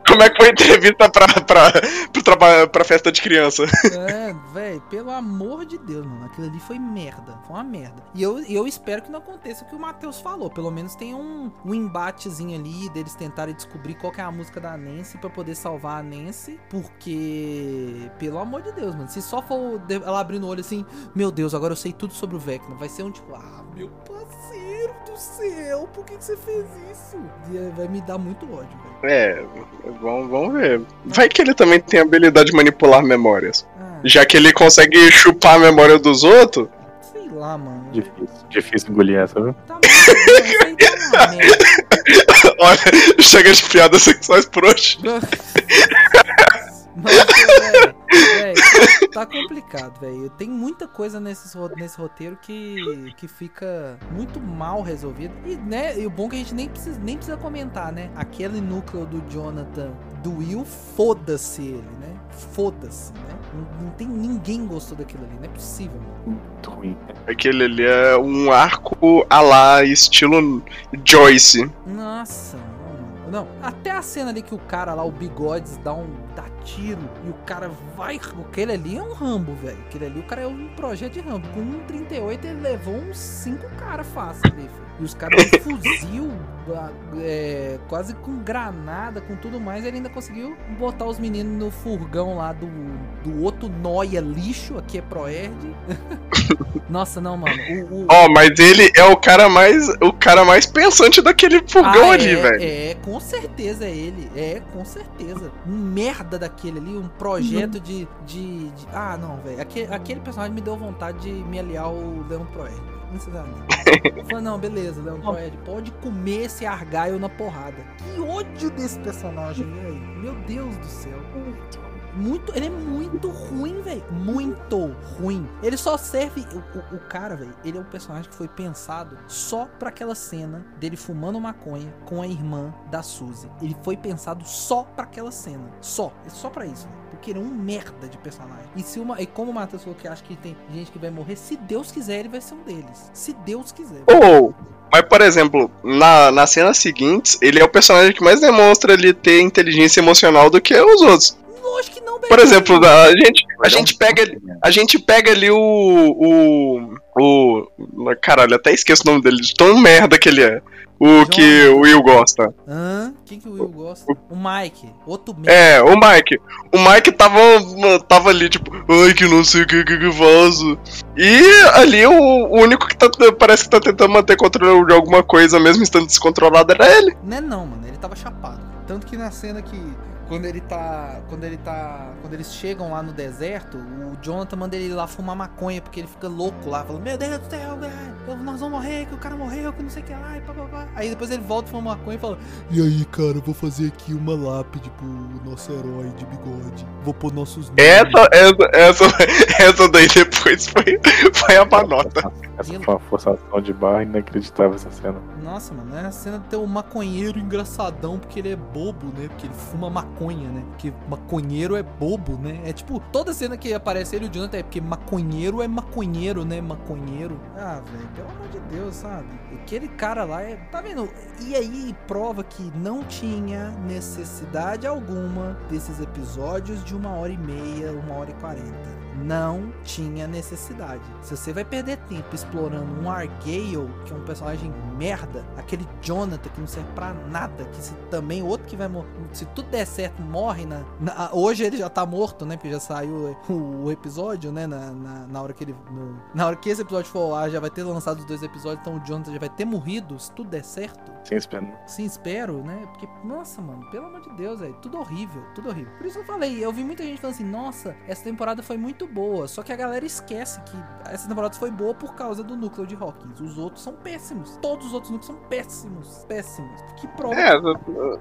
Como é que foi a entrevista pra, pra, pra, pra festa de criança? É, velho, pelo amor de Deus, mano. Aquilo ali foi merda. Foi uma merda. E eu, eu espero que não aconteça o que o Matheus falou. Pelo menos tem um, um embatezinho ali deles tentarem descobrir qual é a música da Nancy pra poder salvar a Nancy. Porque, pelo amor de Deus, mano. Se só for ela abrindo o olho assim, meu Deus, agora eu sei tudo sobre o Vecna. Vai ser um tipo, ah, meu parceiro do céu, por que, que você fez isso? Vai me dar muito ódio, velho. É, vamos, vamos ver. Vai que ele também tem a habilidade de manipular memórias. Ah. Já que ele consegue chupar a memória dos outros. Sei lá, mano. Difícil, difícil engolir essa, viu? Tá [laughs] Olha, chega de piadas sexuais por hoje. Nossa, velho. Tá complicado, velho. Tem muita coisa nesse, nesse roteiro que, que fica muito mal resolvido. E, né, e o bom é que a gente nem precisa, nem precisa comentar, né? Aquele núcleo do Jonathan, do Will, foda-se ele, né? Foda-se, né? Não, não, tem ninguém gostou daquilo ali, não é possível, mano. Muito ruim. Aquele ali é um arco a lá, estilo Joyce. Nossa, não, até a cena ali que o cara lá, o Bigodes, dá um dá tiro e o cara vai. Aquele ali é um Rambo, velho. Aquele ali, o cara é um projeto de Rambo. Com um 38 ele levou uns 5 caras fácil ali, filho. E os caras com fuzil, é, quase com granada, com tudo mais, ele ainda conseguiu botar os meninos no furgão lá do, do outro noia lixo, aqui é Proerd. [laughs] Nossa, não, mano. Ó, oh, mas ele é o cara mais o cara mais pensante daquele furgão ah, ali, é, velho. É, com certeza é ele. É, com certeza. Um merda daquele ali, um projeto uhum. de, de, de, Ah, não, velho. Aquele, aquele personagem me deu vontade de me aliar ao Leon Proerd necessariamente. [laughs] Falei, não, beleza, Leon Troed, pode comer esse Argyle na porrada. Que ódio desse personagem, velho. Meu Deus do céu. Muito, ele é muito ruim, velho. Muito ruim. Ele só serve. O, o, o cara, velho, ele é um personagem que foi pensado só para aquela cena dele fumando maconha com a irmã da Suzy. Ele foi pensado só para aquela cena. Só. É só para isso, véio porque ele é um merda de personagem. E se uma. E como o Matheus falou que acha que tem gente que vai morrer, se Deus quiser, ele vai ser um deles. Se Deus quiser. Ou, oh, mas por exemplo, na, na cena seguinte, ele é o personagem que mais demonstra ele ter inteligência emocional do que os outros. Lógico que não, Por exemplo, a gente, a gente pega, a gente pega ali o, o, o, caralho, até esqueço o nome dele, de tão merda que ele é. O que o Will gosta. Hã? Quem que o Will gosta? O Mike. Outro Mike. É, o Mike. O Mike tava, tava ali, tipo, ai que não sei o que que que faço. E ali o, o, único que tá, parece que tá tentando manter controle de alguma coisa, mesmo estando descontrolado, era ele. Não é não, mano. Ele tava chapado. Tanto que na cena que quando ele tá. Quando ele tá. Quando eles chegam lá no deserto, o Jonathan manda ele ir lá fumar maconha, porque ele fica louco lá, falando, meu Deus do céu, velho, nós vamos morrer, que o cara morreu, que não sei o que lá, e pá, pá, pá. Aí depois ele volta fumar maconha e fala, e aí, cara, eu vou fazer aqui uma lápide pro nosso herói de bigode. Vou pôr nossos nomes. Essa, essa, essa, essa daí depois foi, foi a manota. Essa foi uma forçação de barra inacreditável essa cena. Nossa, mano, é a cena de ter um maconheiro engraçadão porque ele é bobo, né? Porque ele fuma maconha, né? Porque maconheiro é bobo, né? É tipo, toda cena que aparece ele e o Jonathan é porque maconheiro é maconheiro, né? Maconheiro. Ah, velho, pelo amor de Deus, sabe? Aquele cara lá é. Tá vendo? E aí prova que não tinha necessidade alguma desses episódios de uma hora e meia, uma hora e quarenta não tinha necessidade. Se você vai perder tempo explorando um Argale, que é um personagem merda, aquele Jonathan que não serve pra nada, que se também outro que vai morrer, se tudo der certo, morre na, na, Hoje ele já tá morto, né? Porque já saiu o, o episódio, né? Na, na, na, hora que ele. No, na hora que esse episódio for lá, já vai ter lançado os dois episódios, então o Jonathan já vai ter morrido, se tudo der certo. Sim, espero. Sim, espero, né? Porque, nossa, mano, pelo amor de Deus, é tudo horrível, tudo horrível. Por isso eu falei, eu vi muita gente falando assim, nossa, essa temporada foi muito boa. Só que a galera esquece que essa temporada foi boa por causa do núcleo de Hawkins. Os outros são péssimos. Todos os outros núcleos são péssimos. Péssimos. Que prova. É,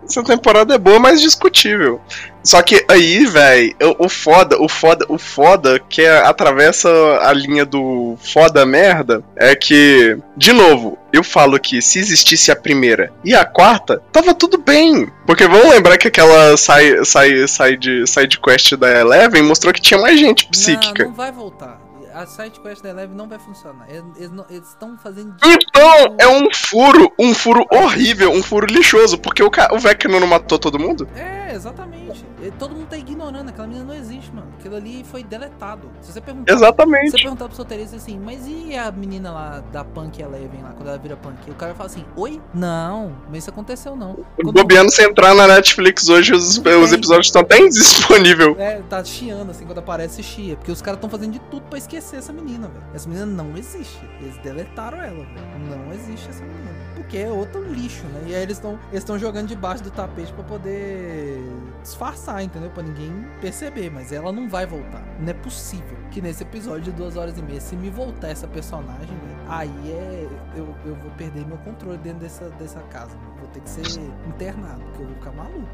essa temporada é boa, mas discutível. Só que aí, velho, o foda, o foda, o foda que é, atravessa a linha do foda merda é que, de novo, eu falo que se existisse a primeira e a quarta, tava tudo bem. Porque vamos lembrar que aquela side, side, side, side quest da Eleven mostrou que tinha mais gente psíquica. Não, não vai voltar a side quest da Eleven não vai funcionar. Eles estão fazendo. Então, é um furo, um furo horrível, um furo lixoso, porque o, o Vecna não matou todo mundo? É, exatamente. Todo mundo tá ignorando, aquela menina não existe, mano. Aquilo ali foi deletado. Se você perguntar. Exatamente. Se você perguntar pro solteirista assim, mas e a menina lá da Punk Eleven lá, quando ela vira Punk? O cara fala assim, oi? Não, mas isso aconteceu não. Quando... Bobeando, se entrar na Netflix hoje, os, os episódios estão até [laughs] indisponíveis. É, tá chiando assim, quando aparece, chia. Porque os caras estão fazendo de tudo pra esquecer essa menina, velho. Essa menina não existe. Eles deletaram ela, velho. Não existe essa menina. Porque é outro lixo, né? E aí eles estão eles jogando debaixo do tapete para poder disfarçar, entendeu? Pra ninguém perceber. Mas ela não vai voltar. Não é possível que nesse episódio de duas horas e meia, se me voltar essa personagem, véio, aí é. Eu, eu vou perder meu controle dentro dessa, dessa casa. Vou ter que ser internado, porque eu vou ficar maluco.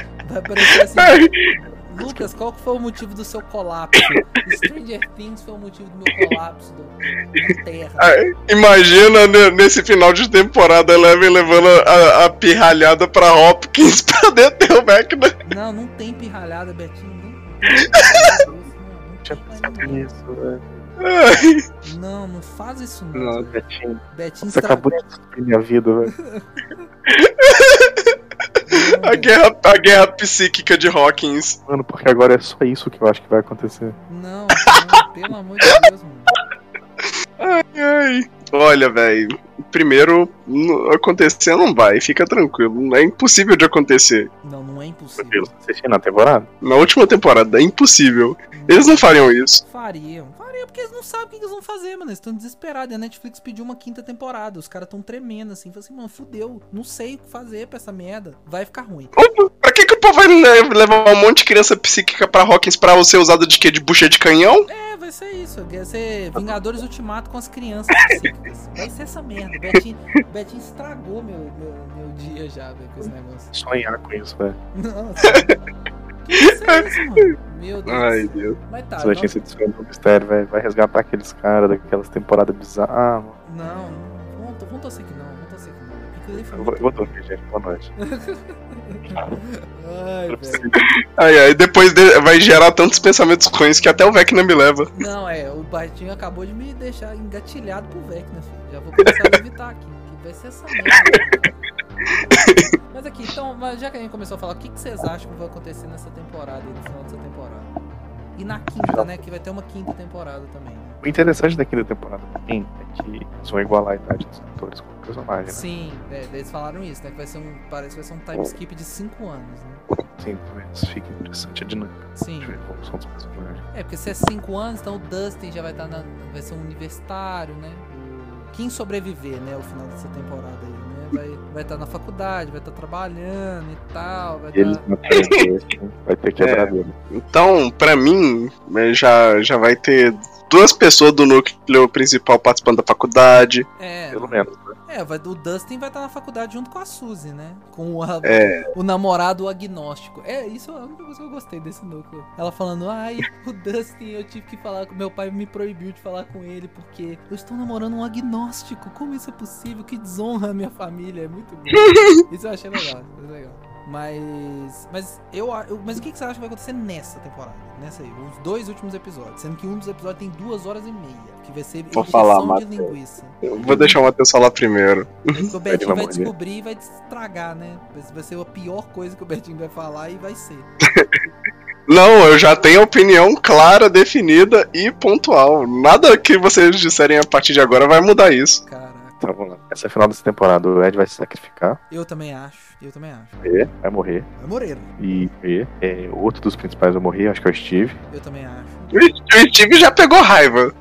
[laughs] [laughs] Vai parecer assim. Lucas, qual foi o motivo do seu colapso? Stranger Things foi o motivo do meu colapso do, da Terra. Imagina nesse final de temporada Eleven levando a, a pirralhada pra Hopkins [laughs] pra deter o Vecna. Não, não tem pirralhada, Betinho. Não, tem isso, velho. Não, não faz isso não. Não, Betinho. Betinho Você acabou de destruir minha vida, velho. [laughs] a, guerra, a guerra psíquica de Hawkins. Mano, porque agora é só isso que eu acho que vai acontecer. Não, não pelo amor de Deus, mano. Ai, ai. Olha, velho. Primeiro, acontecer não vai, fica tranquilo. É impossível de acontecer. Não, não é impossível. Assistir na temporada? Na última temporada, é impossível. Eles não fariam isso. Fariam. Fariam porque eles não sabem o que eles vão fazer, mano. Eles estão desesperados. E a Netflix pediu uma quinta temporada. Os caras estão tremendo assim. Falei assim, mano, fudeu. Não sei o que fazer pra essa merda. Vai ficar ruim. O vai levar um monte de criança psíquica pra Hawkins pra ser usada de quê? De bucha de canhão? É, vai ser isso. Vai ser Vingadores Ultimato com as crianças psíquicas. Vai ser essa merda. Betinho, Betinho estragou meu, meu, meu dia já, velho, com esse negócio. Sonhar com isso, velho. Nossa. que isso é isso, mano? Meu Deus. Ai, Deus. Mas tá. Essa agência de o mistério, velho. Vai resgatar aqueles caras daquelas temporadas bizarras. Mano. Não, não. Não. Eu vou, eu vou dormir, gente. Boa noite. [laughs] ai, velho. Ai, ai, depois de, vai gerar tantos pensamentos ruins que até o Vecna me leva. Não, é, o Bartinho acabou de me deixar engatilhado pro Vecna, filho. Já vou começar a evitar aqui, que vai ser essa merda. Mas aqui, então, já que a gente começou a falar, o que, que vocês acham que vai acontecer nessa temporada e no final dessa temporada? E na quinta, né? Que vai ter uma quinta temporada também. Né? O interessante da quinta temporada também é que eles vão igualar a idade dos atores com o personagem. Né? Sim, é, eles falaram isso, né? Que vai ser um. Parece que vai ser um time skip de 5 anos, né? Sim, talvez fique interessante a dinâmica. Sim. De ver como são os personagens. É, porque se é 5 anos, então o Dustin já vai estar tá na. Vai ser um universitário, né? quem sobreviver, né, o final dessa temporada aí, né? Vai vai estar na faculdade, vai estar trabalhando e tal, vai Eles estar não têm vai ter quebradeira. Então, pra mim, eh, já, já vai ter duas pessoas do núcleo principal participando da faculdade. é, Pelo menos? É, vai, o Dustin vai estar na faculdade junto com a Suzy, né? Com a- É. o namorado agnóstico. É, isso é a única coisa que eu gostei desse núcleo. Ela falando, ai, o Dustin, eu tive que falar com meu pai, me proibiu de falar com ele porque eu estou namorando um agnóstico. Como isso é possível? Que desonra a minha família. É muito bom. isso eu achei legal, foi legal. Mas. Mas eu, a- eu. Mas o que, que você acha que vai acontecer nessa temporada? Nessa aí, os dois últimos episódios. Sendo que um dos episódios tem duas horas e meia. Que vai ser Vou falar, de Matheus. linguiça. Eu vou deixar o Matheus falar primeiro. Que o [laughs] Betinho vai vai descobrir e vai estragar, né? Vai- ser a pior coisa que o Betinho vai falar e vai ser. [laughs] Não, eu já tenho opinião clara, definida e pontual. Nada que vocês disserem a partir de agora vai mudar isso. Caraca. Então vamos lá. Essa final dessa temporada, o Ed vai se sacrificar, Eu também acho. Eu também acho. morrer, vai morrer. Vai morrer. E morrer. É, outro dos principais vai morrer, acho que é o Steve. Eu também acho. O Steve já pegou raiva.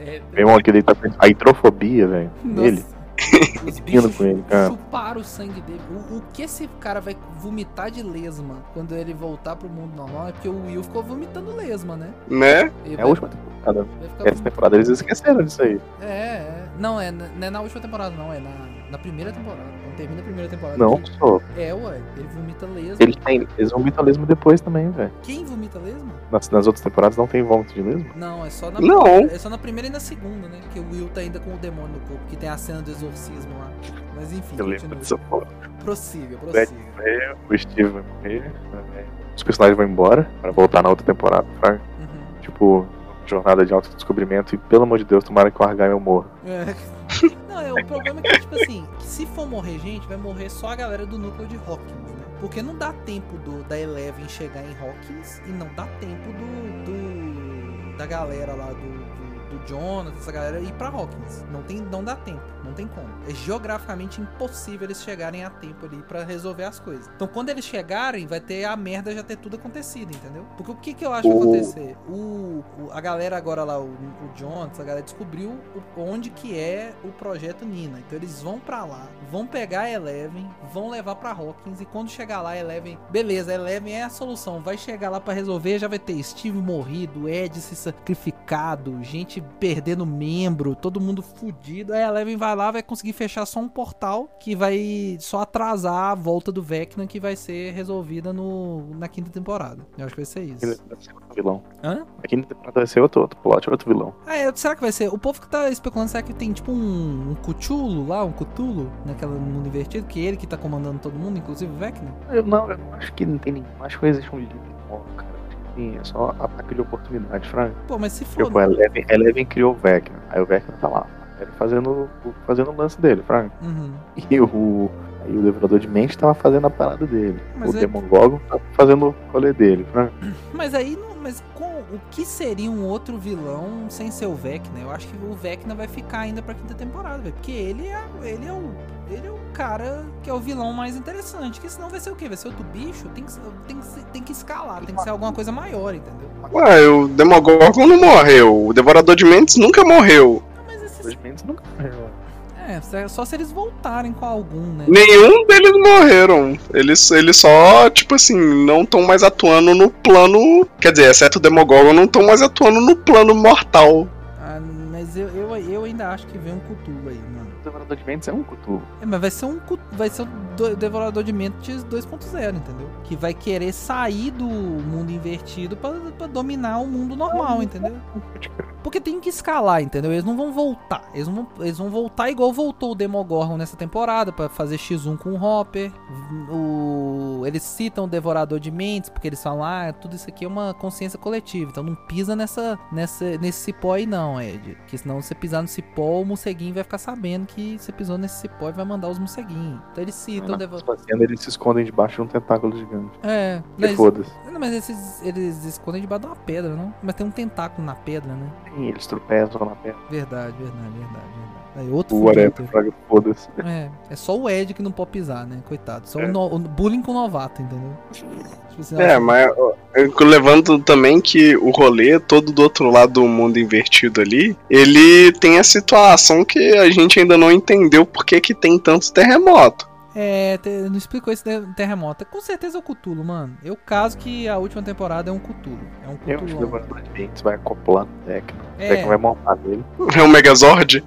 É, [laughs] Meu irmão, que ele tá a hidrofobia, velho. Ele. [laughs] Os bichos com ele, cara. chuparam o sangue dele. O, o que esse cara vai vomitar de lesma quando ele voltar pro mundo normal é porque o Will ficou vomitando lesma, né? Né? Ele É a vai- última temporada. Essa temporada eles esqueceram disso aí. É, é. Não, é, não é na última temporada, não. É na, na primeira temporada. Quando termina a primeira temporada. Não, que- só. É, ué. Ele vomita lesma. Eles, têm, eles vomitam lesma depois também, velho. Quem vomita lesma? Nas, nas outras temporadas não tem vômito de lesma? Não, é só na Não. primeira. É só na primeira e na segunda, né? Que o Will tá ainda com o demônio no corpo, que tem a cena do exorcismo lá. Mas enfim, Eu continua. dessa porra. Prossiga, prossiga. morrer, o Steve vai morrer. né? Os personagens vão embora para voltar na outra temporada. Pra, Uhum. tipo, jornada de autodescobrimento. E pelo amor de Deus, tomara que o Argyle morra. É. [laughs] Não, é, o problema é que, tipo assim, que se for morrer gente, vai morrer só a galera do núcleo de Hawkins, né? Porque não dá tempo do, da Eleven chegar em Hawkins e não dá tempo do. do- da galera lá do, do, do Jonas, essa galera ir pra Hawkins. Não, tem, não dá tempo, não tem como. É geograficamente impossível eles chegarem a tempo ali pra resolver as coisas. Então quando eles chegarem, vai ter a merda já ter tudo acontecido, entendeu? Porque o que, que eu acho que vai acontecer? O, o- a galera agora lá, o, o Jonas, a galera descobriu onde que é o projeto Nina. Então eles vão pra lá, vão pegar a Eleven, vão levar pra Hawkins e quando chegar lá, a Eleven, beleza, a Eleven é a solução. Vai chegar lá pra resolver, já vai ter Steve morrido, Ed se sacrificado, gente perdendo membro, todo mundo fudido. Aí a Eleven vai lá, vai conseguir fechar só um portal que vai só atrasar a volta do Vecna que vai ser resolvida no, na quinta temporada. Eu acho que vai ser isso. vai ser outro vilão. Hã? Aqui na temporada vai ser outro, outro plot, outro vilão. Ah, é, será que vai ser? O povo que tá especulando, será que tem tipo um, um Cthulhu lá, um Cthulhu, naquela mundo invertido, que é ele que tá comandando todo mundo, inclusive o Vecna? Eu não, eu não acho que não tem nenhum. Acho que existe um líder cara. Sim, é só ataque de oportunidade, Frank. Pô, mas se for. Tipo, a Eleven, a Eleven criou o Vecna. Aí o Vecna tá lá. Ele fazendo, o- fazendo o lance dele, Frank. Uhum. E o. Aí o Devorador de Mente tava fazendo a parada dele. Mas o é- Demon Gorgon tava fazendo o rolê dele, Frank. Mas aí, não, mas com o que seria um outro vilão sem ser o Vecna? Eu acho que o Vecna vai ficar ainda pra quinta temporada, velho. Porque ele é, ele é o. Ele é o cara que é o vilão mais interessante. Que senão vai ser o quê? Vai ser outro bicho? Tem que, tem que, ser- tem que escalar, tem que ser alguma coisa maior, entendeu? Ué, o Demogorgon não morreu. O Devorador de Mentes nunca morreu. Mentes nunca morreu. É, só se eles voltarem com algum, né? Nenhum deles morreram. Eles, eles só, tipo assim, não estão mais atuando no plano. Quer dizer, exceto o Demogorgon, não estão mais atuando no plano mortal. Ah, mas eu, eu, eu ainda acho que vem um Cthulhu aí, Devorador de Mentes é um Cthulhu. É, mas vai ser um vai ser o do- Devorador de Mentes 2.0, entendeu? Que vai querer sair do mundo invertido pra, pra dominar o mundo normal, entendeu? Porque tem que escalar, entendeu? Eles não vão voltar. Eles, não vão, eles vão voltar igual voltou o Demogorgon nessa temporada pra fazer X1 com o Hopper. O, eles citam o Devorador de Mentes porque eles falam, ah, tudo isso aqui é uma consciência coletiva. Então não pisa nessa, nessa, nesse cipó aí não, Ed. Porque senão você pisar no cipó, o morceguinho vai ficar sabendo que você pisou nesse cipó e vai mandar os morceguinhos. Então eles citam cena eles se escondem debaixo de um tentáculo gigante. É, Que mas, foda-se. não, mas esses, eles escondem debaixo de uma pedra, não? Mas tem um tentáculo na pedra, né? Sim, Eles tropeçam na pedra. Verdade, verdade, verdade, verdade. Aí outro O whatever, fraga, foda-se. É, é só o Ed que não pode pisar, né? Coitado. Só É. o, no- o bullying com novato, entendeu? [laughs] Tipo assim, É, mas eu levando também que o rolê todo do outro lado do mundo invertido ali, ele tem a situação que a gente ainda não entendeu por que que tem tanto terremoto. É, te- não explicou esse terremoto. Com certeza é o Cthulhu, mano. Eu caso que a última temporada é um Cthulhu. É um Eu acho que vai acoplando o Tecno. O É, vai montar nele. É um Megazord?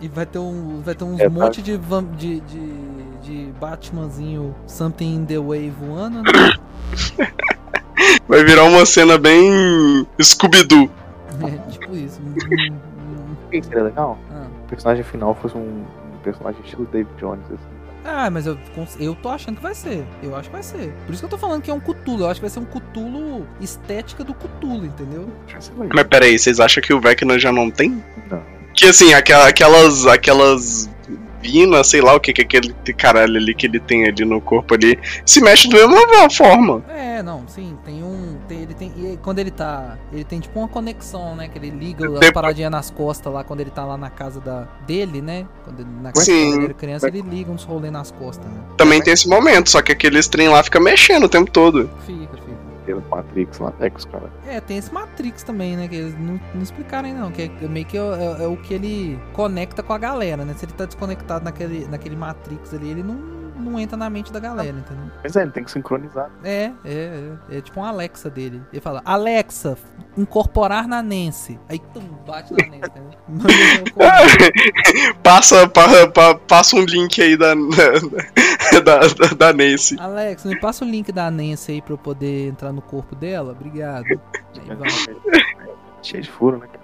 E vai ter um, vai ter uns É, tá. monte de, vam- de, de, de Batmanzinho Something in the Way voando, né? [laughs] Vai virar uma cena bem Scooby-Doo. É, tipo isso. O que seria legal? Ah. O personagem final fosse um, um personagem estilo David Jones, assim. Ah, mas eu, eu tô achando que vai ser. Eu acho que vai ser. Por isso que eu tô falando que é um Cthulhu. Eu acho que vai ser um Cthulhu estética do Cthulhu, entendeu? Mas peraí, vocês acham que o Vecna já não tem? Não. Que assim, aquela- aquelas. aquelas. Vinas, sei lá o que que é aquele caralho ali que ele tem ali no corpo ali, se mexe da mesma forma. É, não, sim, tem um. tem- ele tem. E quando ele tá. Ele tem tipo uma conexão, né? Que ele liga as Depois- paradinhas nas costas lá quando ele tá lá na casa da, dele, né? Quando ele, na Sim. quando ele criança, ele liga uns rolê nas costas, né? Também tem esse momento, só que aquele trem lá fica mexendo o tempo todo. Fica, fica. Matrix lá, é que os caras. É, tem esse Matrix também, né? Que eles não, não explicaram ainda, não. Que é meio que é, é- é o que ele conecta com a galera, né? Se ele tá desconectado naquele, naquele Matrix ali, ele não, não entra na mente da galera, entendeu? Mas é, ele tem que sincronizar. É, é, é. É tipo uma Alexa dele. Ele fala, Alexa, incorporar na Nancy. Aí, tum, bate na Nancy, comando. [laughs] passa, pa- pa- passa um link aí da, [laughs] da, da, da Nancy. Alexa, me passa o link da Nancy aí pra eu poder entrar no corpo dela? Obrigado. Aí vai. [laughs] Cheio de furo, né? cara?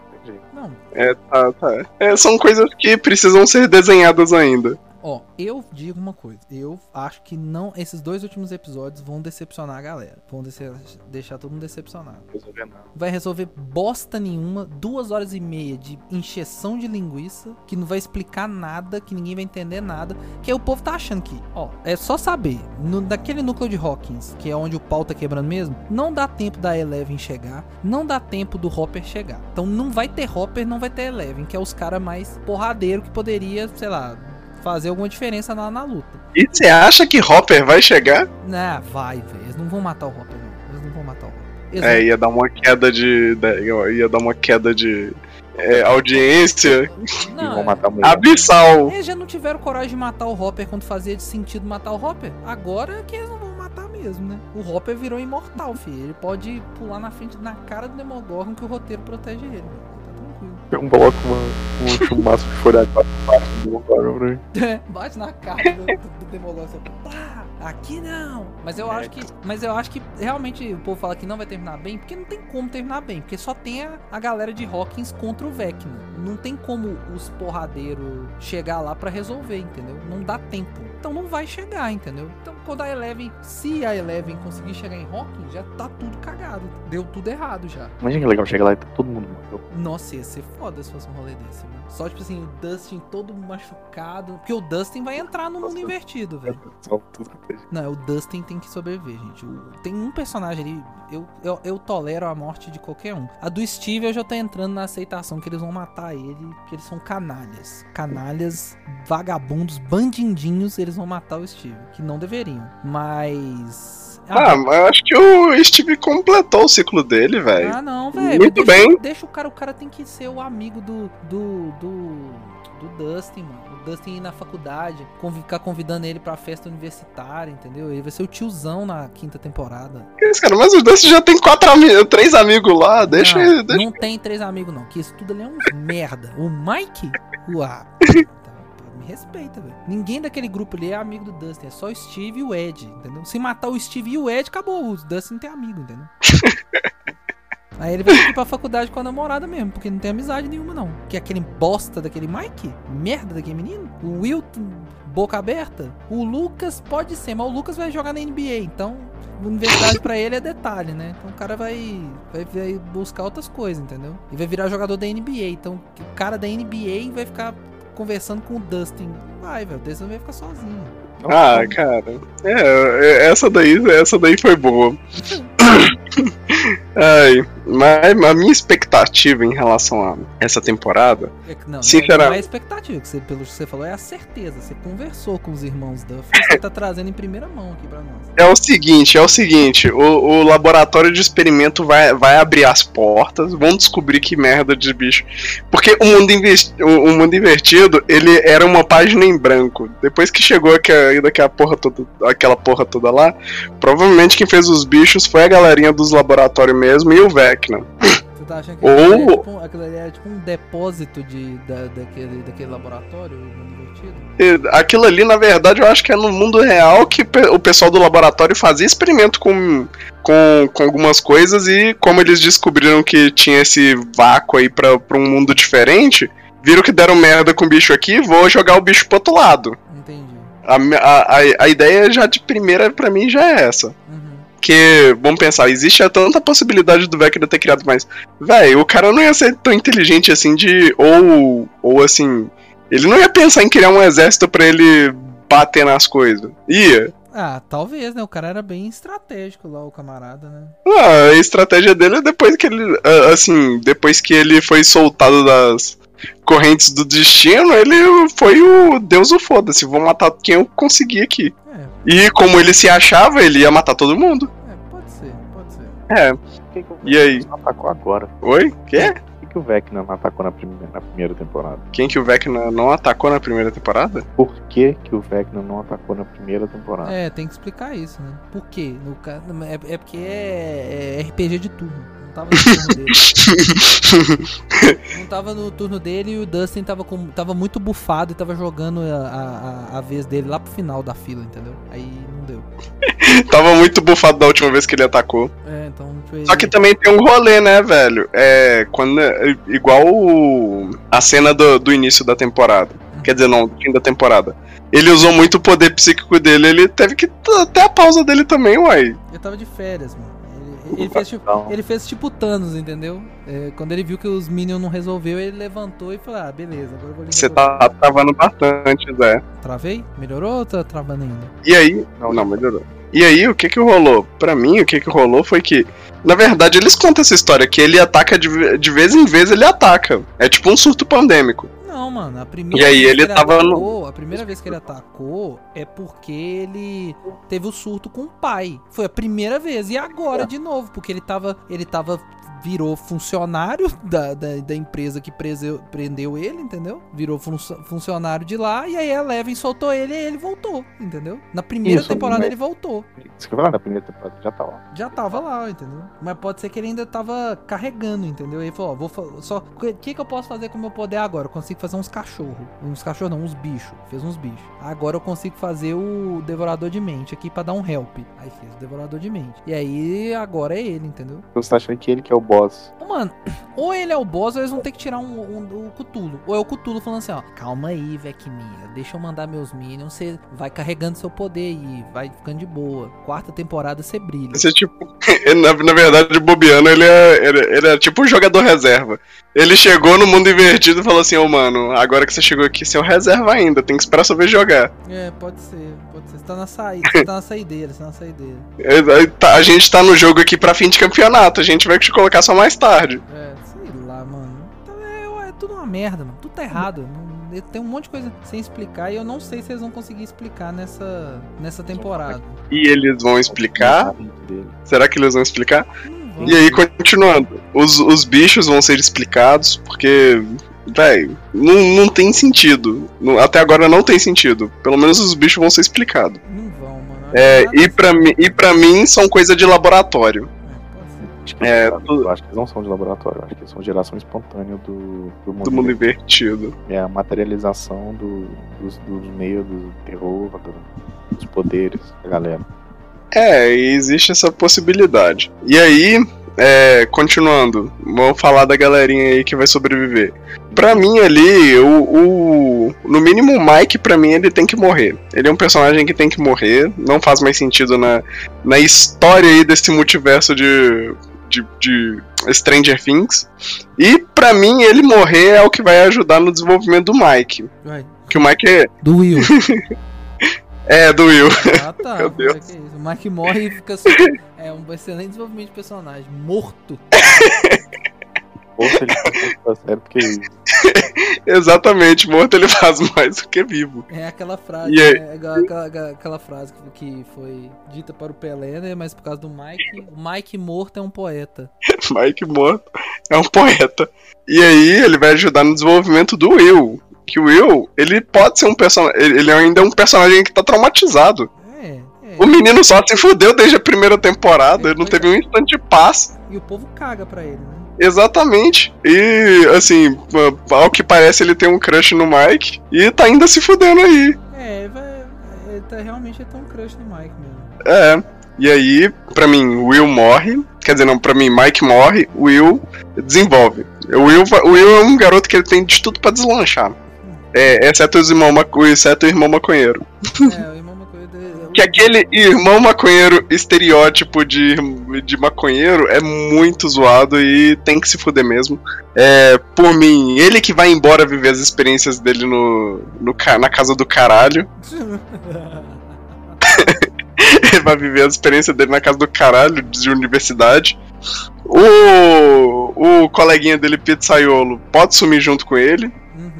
Não, É, tá, tá. É, são coisas que precisam ser desenhadas ainda. Ó, eu digo uma coisa. Eu acho que não. Esses dois últimos episódios vão decepcionar a galera. Vão deixar todo mundo decepcionado. Não resolver nada. Vai resolver bosta nenhuma. Duas horas e meia de encheção de linguiça. Que não vai explicar nada. Que ninguém vai entender nada. Que aí o povo tá achando que, ó, é só saber. No, daquele núcleo de Hawkins, que é onde o pau tá quebrando mesmo, não dá tempo da Eleven chegar. Não dá tempo do Hopper chegar. Então não vai ter Hopper, não vai ter Eleven. Que é os caras mais porradeiro que poderia, sei lá. Fazer alguma diferença lá na luta. E você acha que Hopper vai chegar? Ah, vai, velho. Eles não vão matar o Hopper, não. Eles não vão matar o Hopper. Eles É, ia dar uma queda de. de- ia dar uma queda de é, audiência E Não, vão matar abissal. Eles já não tiveram coragem de matar o Hopper quando fazia de sentido matar o Hopper. Agora é que eles não vão matar mesmo, né? O Hopper virou imortal, filho. Ele pode pular na frente, na cara do Demogorgon que o roteiro protege ele. Um bloco, uma, um de folha de baixo do agora, né? [laughs] Bate na cara do, do, assim, aqui não. Mas eu acho que, mas eu acho que realmente o povo fala que não vai terminar bem, porque não tem como terminar bem, porque só tem a, a galera de Hawkins contra o Vecna. Não tem como os porradeiros chegar lá pra resolver, entendeu? Não dá tempo. Então não vai chegar, entendeu? Então quando a Eleven, se a Eleven conseguir chegar em Hawkins, já tá tudo cagado. Deu tudo errado já. Imagina que legal chegar lá e tá todo mundo morreu. Nossa, ia ser foda se fosse um rolê desse, mano. Só, tipo assim, o Dustin todo machucado. Porque o Dustin vai entrar no mundo invertido, velho. Não, o Dustin tem que sobreviver, gente. O- tem um personagem ali, eu, eu, eu tolero a morte de qualquer um. A do Steve eu já tô entrando na aceitação que eles vão matar ele, que eles são canalhas. Canalhas, vagabundos, bandindinhos, eles vão matar o Steve. Que não deveriam. Mas. Ah, mas eu acho que o Steve completou o ciclo dele, velho. Ah, não, velho. Muito deixa, bem. Deixa o cara, o cara tem que ser o amigo do. do. do. Do Dustin, mano. O Dustin ir na faculdade, convi- ficar convidando ele pra festa universitária, entendeu? Ele vai ser o tiozão na quinta temporada. Esse cara, mas o Dustin já tem quatro amigos, três amigos lá, deixa não, ele. Deixa... não tem três amigos, não. Que isso tudo ali é uns merda. O Mike? Uau. Me respeita, velho. Ninguém daquele grupo ali é amigo do Dustin. É só o Steve e o Ed, entendeu? Se matar o Steve e o Ed, acabou. O Dustin não tem amigo, entendeu? [laughs] Aí ele vai ir pra faculdade com a namorada mesmo, porque não tem amizade nenhuma, não. Que é aquele bosta daquele Mike, merda daquele menino. O Wilton, boca aberta. O Lucas pode ser, mas o Lucas vai jogar na NBA, então universidade pra ele é detalhe, né? Então o cara vai, vai, vai buscar outras coisas, entendeu? E vai virar jogador da NBA. Então o cara da NBA vai ficar conversando com o Dustin. Vai, velho, o Dustin vai ficar sozinho. Ah, cara. É, é, essa daí, essa daí foi boa. [laughs] Ai. Mas a minha expectativa em relação a essa temporada. É Não, Sinceramente. não é expectativa, que você, pelo que você falou, é a certeza. Você conversou com os irmãos Duff e você tá trazendo em primeira mão aqui pra nós. É o seguinte, é o seguinte, o, o laboratório de experimento vai, vai abrir as portas, vão descobrir que merda de bicho. Porque o mundo, o, o mundo invertido, ele era uma página em branco. Depois que chegou aquela, daquela porra toda, aquela porra toda lá, provavelmente quem fez os bichos foi a galerinha dos laboratórios mesmo e o Vecna. Você tá achando que Ou- aquilo, ali é tipo, aquilo ali é tipo um depósito de, da, daquele, daquele laboratório Aquilo ali, na verdade, eu acho que é no mundo real que o pessoal do laboratório fazia experimento com, com, com algumas coisas e como eles descobriram que tinha esse vácuo aí pra, pra um mundo diferente, viram que deram merda com o bicho aqui, vou jogar o bicho pro outro lado. Entendi. A, a, a, ideia já de primeira pra mim já é essa. Uhum. Porque, vamos pensar, existe tanta possibilidade do Vecna ter criado mais. Véi, o cara não ia ser tão inteligente assim de. Ou. Ou assim. Ele não ia pensar em criar um exército pra ele bater nas coisas. Ia. Ah, talvez, né? O cara era bem estratégico lá, o camarada, né? Ah, a estratégia dele é depois que ele. ah, Assim, depois que ele foi soltado das correntes do destino, ele foi o Deus o foda-se. Vou matar quem eu conseguir aqui. É, E como ele se achava, ele ia matar todo mundo. É. Por que que o E aí? Vecna não atacou agora? Oi? Quê? Por que, o Vecna não atacou na primeira, na primeira temporada? Quem que o Vecna não atacou na primeira temporada? Por que, que o Vecna não atacou na primeira temporada? É, tem que explicar isso, né? Por quê? No, é, é porque é, é RPG de turno. Tava no turno dele. [laughs] Não tava no turno dele e o Dustin tava, com, tava muito bufado e tava jogando a, a, a vez dele lá pro final da fila, entendeu? Aí não deu. [laughs] Tava muito bufado da última vez que ele atacou. É, então foi. Só que também tem um rolê, né, velho? É. Quando, é, igual o- a cena do, do início da temporada. Quer dizer, não, do fim da temporada. Ele usou muito o poder psíquico dele, ele teve que ter a pausa dele também, uai. Ele tava de férias, mano. Ele, fez tipo. Então, Ele fez tipo Thanos, entendeu? É, quando ele viu que os Minions não resolveu, ele levantou e falou: Ah, beleza, agora eu vou Você resolver." tá travando bastante, Zé. Travei? Melhorou ou tá travando ainda? E aí. Não, Não, melhorou. E aí, o que que rolou? Pra mim, o que que rolou foi que. Na verdade, eles contam essa história, que ele ataca de, de vez em vez, ele ataca. É tipo um surto pandêmico. Não, mano, a primeira E aí, vez ele que tava no- atacou, a primeira vez que ele atacou é porque ele teve o surto com o pai. Foi a primeira vez e agora de novo, porque ele tava, ele tava virou funcionário [laughs] da, da, da empresa que preseu- prendeu ele, entendeu? Virou fun- funcionário de lá e aí a Eleven soltou ele e ele voltou, entendeu? Na primeira Isso, temporada mas- ele voltou. Isso que eu falei, na primeira temporada já tá lá. Já tava lá, entendeu? Mas pode ser que ele ainda tava carregando, entendeu? Ele falou, ó, vou só. O que, que eu posso fazer com o meu poder agora? Eu consigo fazer uns cachorros. Uns cachorros não, uns bichos. Fez uns bichos. Agora eu consigo fazer o devorador de mente aqui pra dar um help. Aí fez o devorador de mente. E aí agora é ele, entendeu? Você tá achando que ele que é o boss? Ô, Mano, [clears throat] ou ele é o boss ou eles vão ter que tirar um, um, o Cutulo. Ou é o Cutulo falando assim, ó. Calma aí, Vecnia. Deixa eu mandar meus minions. Você vai carregando seu poder aí. Vai ficando de boa. Quarta temporada você brilha. Esse é tipo. [laughs] na, na verdade, o Bobiano, ele é, ele, ele é tipo um jogador reserva. Ele chegou no mundo invertido e falou assim: Ô mano, agora que você chegou aqui, você é o reserva ainda, tem que esperar sua vez jogar. É, pode ser. Você tá na saída, você tá na saideira, você tá na saideira. É, A gente tá no jogo aqui pra fim de campeonato, a gente vai te colocar só mais tarde. É, sei lá, mano. Então, é, é tudo uma merda, mano. Tudo tá errado. Tem um monte de coisa sem explicar e eu não sei se eles vão conseguir explicar nessa, nessa temporada. E eles vão explicar? Será que eles vão explicar? Vão. E aí, continuando, os, os bichos vão ser explicados porque. Véi, não, não tem sentido. Não- até agora não tem sentido. Pelo menos os bichos vão ser explicados. Não vão, mano. É, Nada- e, pra mim, e pra mim são coisa de laboratório. É, É, eu acho que eles não são de laboratório, acho que eles são geração espontânea do, do mundo. Do mundo invertido. É a materialização do, dos, dos meios do terror, do- dos poderes da galera. É, e existe essa possibilidade. E aí, é, continuando, vamos falar da galerinha aí que vai sobreviver. Pra mim ali, o, o- no mínimo o Mike, pra mim, ele tem que morrer. Ele é um personagem que tem que morrer, não faz mais sentido na, na história aí desse multiverso de, de, de Stranger Things. E pra mim, ele morrer é o que vai ajudar no desenvolvimento do Mike. Vai. Que o Mike é, Do Will. [laughs] É, do Will. Ah, [laughs] tá. Meu Deus. É que isso. O Mike morre e fica só. [laughs] É um excelente desenvolvimento de personagem. Morto. [laughs] Morto ele tá sério porque Exatamente, morto ele faz mais do que vivo. É aquela frase, E aí? né? É aquela, aquela- aquela frase que, que foi dita para o Pelé, né? Mas por causa do Mike, o Mike morto é um poeta. Mike morto é um poeta. E aí ele vai ajudar no desenvolvimento do Will. Que o Will, ele pode ser um personagem. Ele ainda é um personagem que tá traumatizado. É, é. O menino só se fudeu desde a primeira temporada, ele não teve um instante de paz. E o povo caga pra ele, né? Exatamente. E, assim, ao que parece, ele tem um crush no Mike e tá ainda se fudendo aí. É, ele tá, realmente ele tem um crush no Mike mesmo. É. E aí, pra mim, Will morre. Quer dizer, não, pra mim, Mike morre, Will desenvolve. O Will, o Will é um garoto que ele tem de tudo pra deslanchar. É, exceto, os irmão, maco- exceto o irmão maconheiro. É, o irmão Maconheiro dele- Que aquele irmão maconheiro estereótipo de, de maconheiro é muito zoado e tem que se fuder mesmo. É, por mim, ele que vai embora viver as experiências dele no, no na casa do caralho. [laughs] Ele vai viver a experiência dele na casa do caralho de universidade. O, o coleguinha dele, Pizzaiolo, pode sumir junto com ele.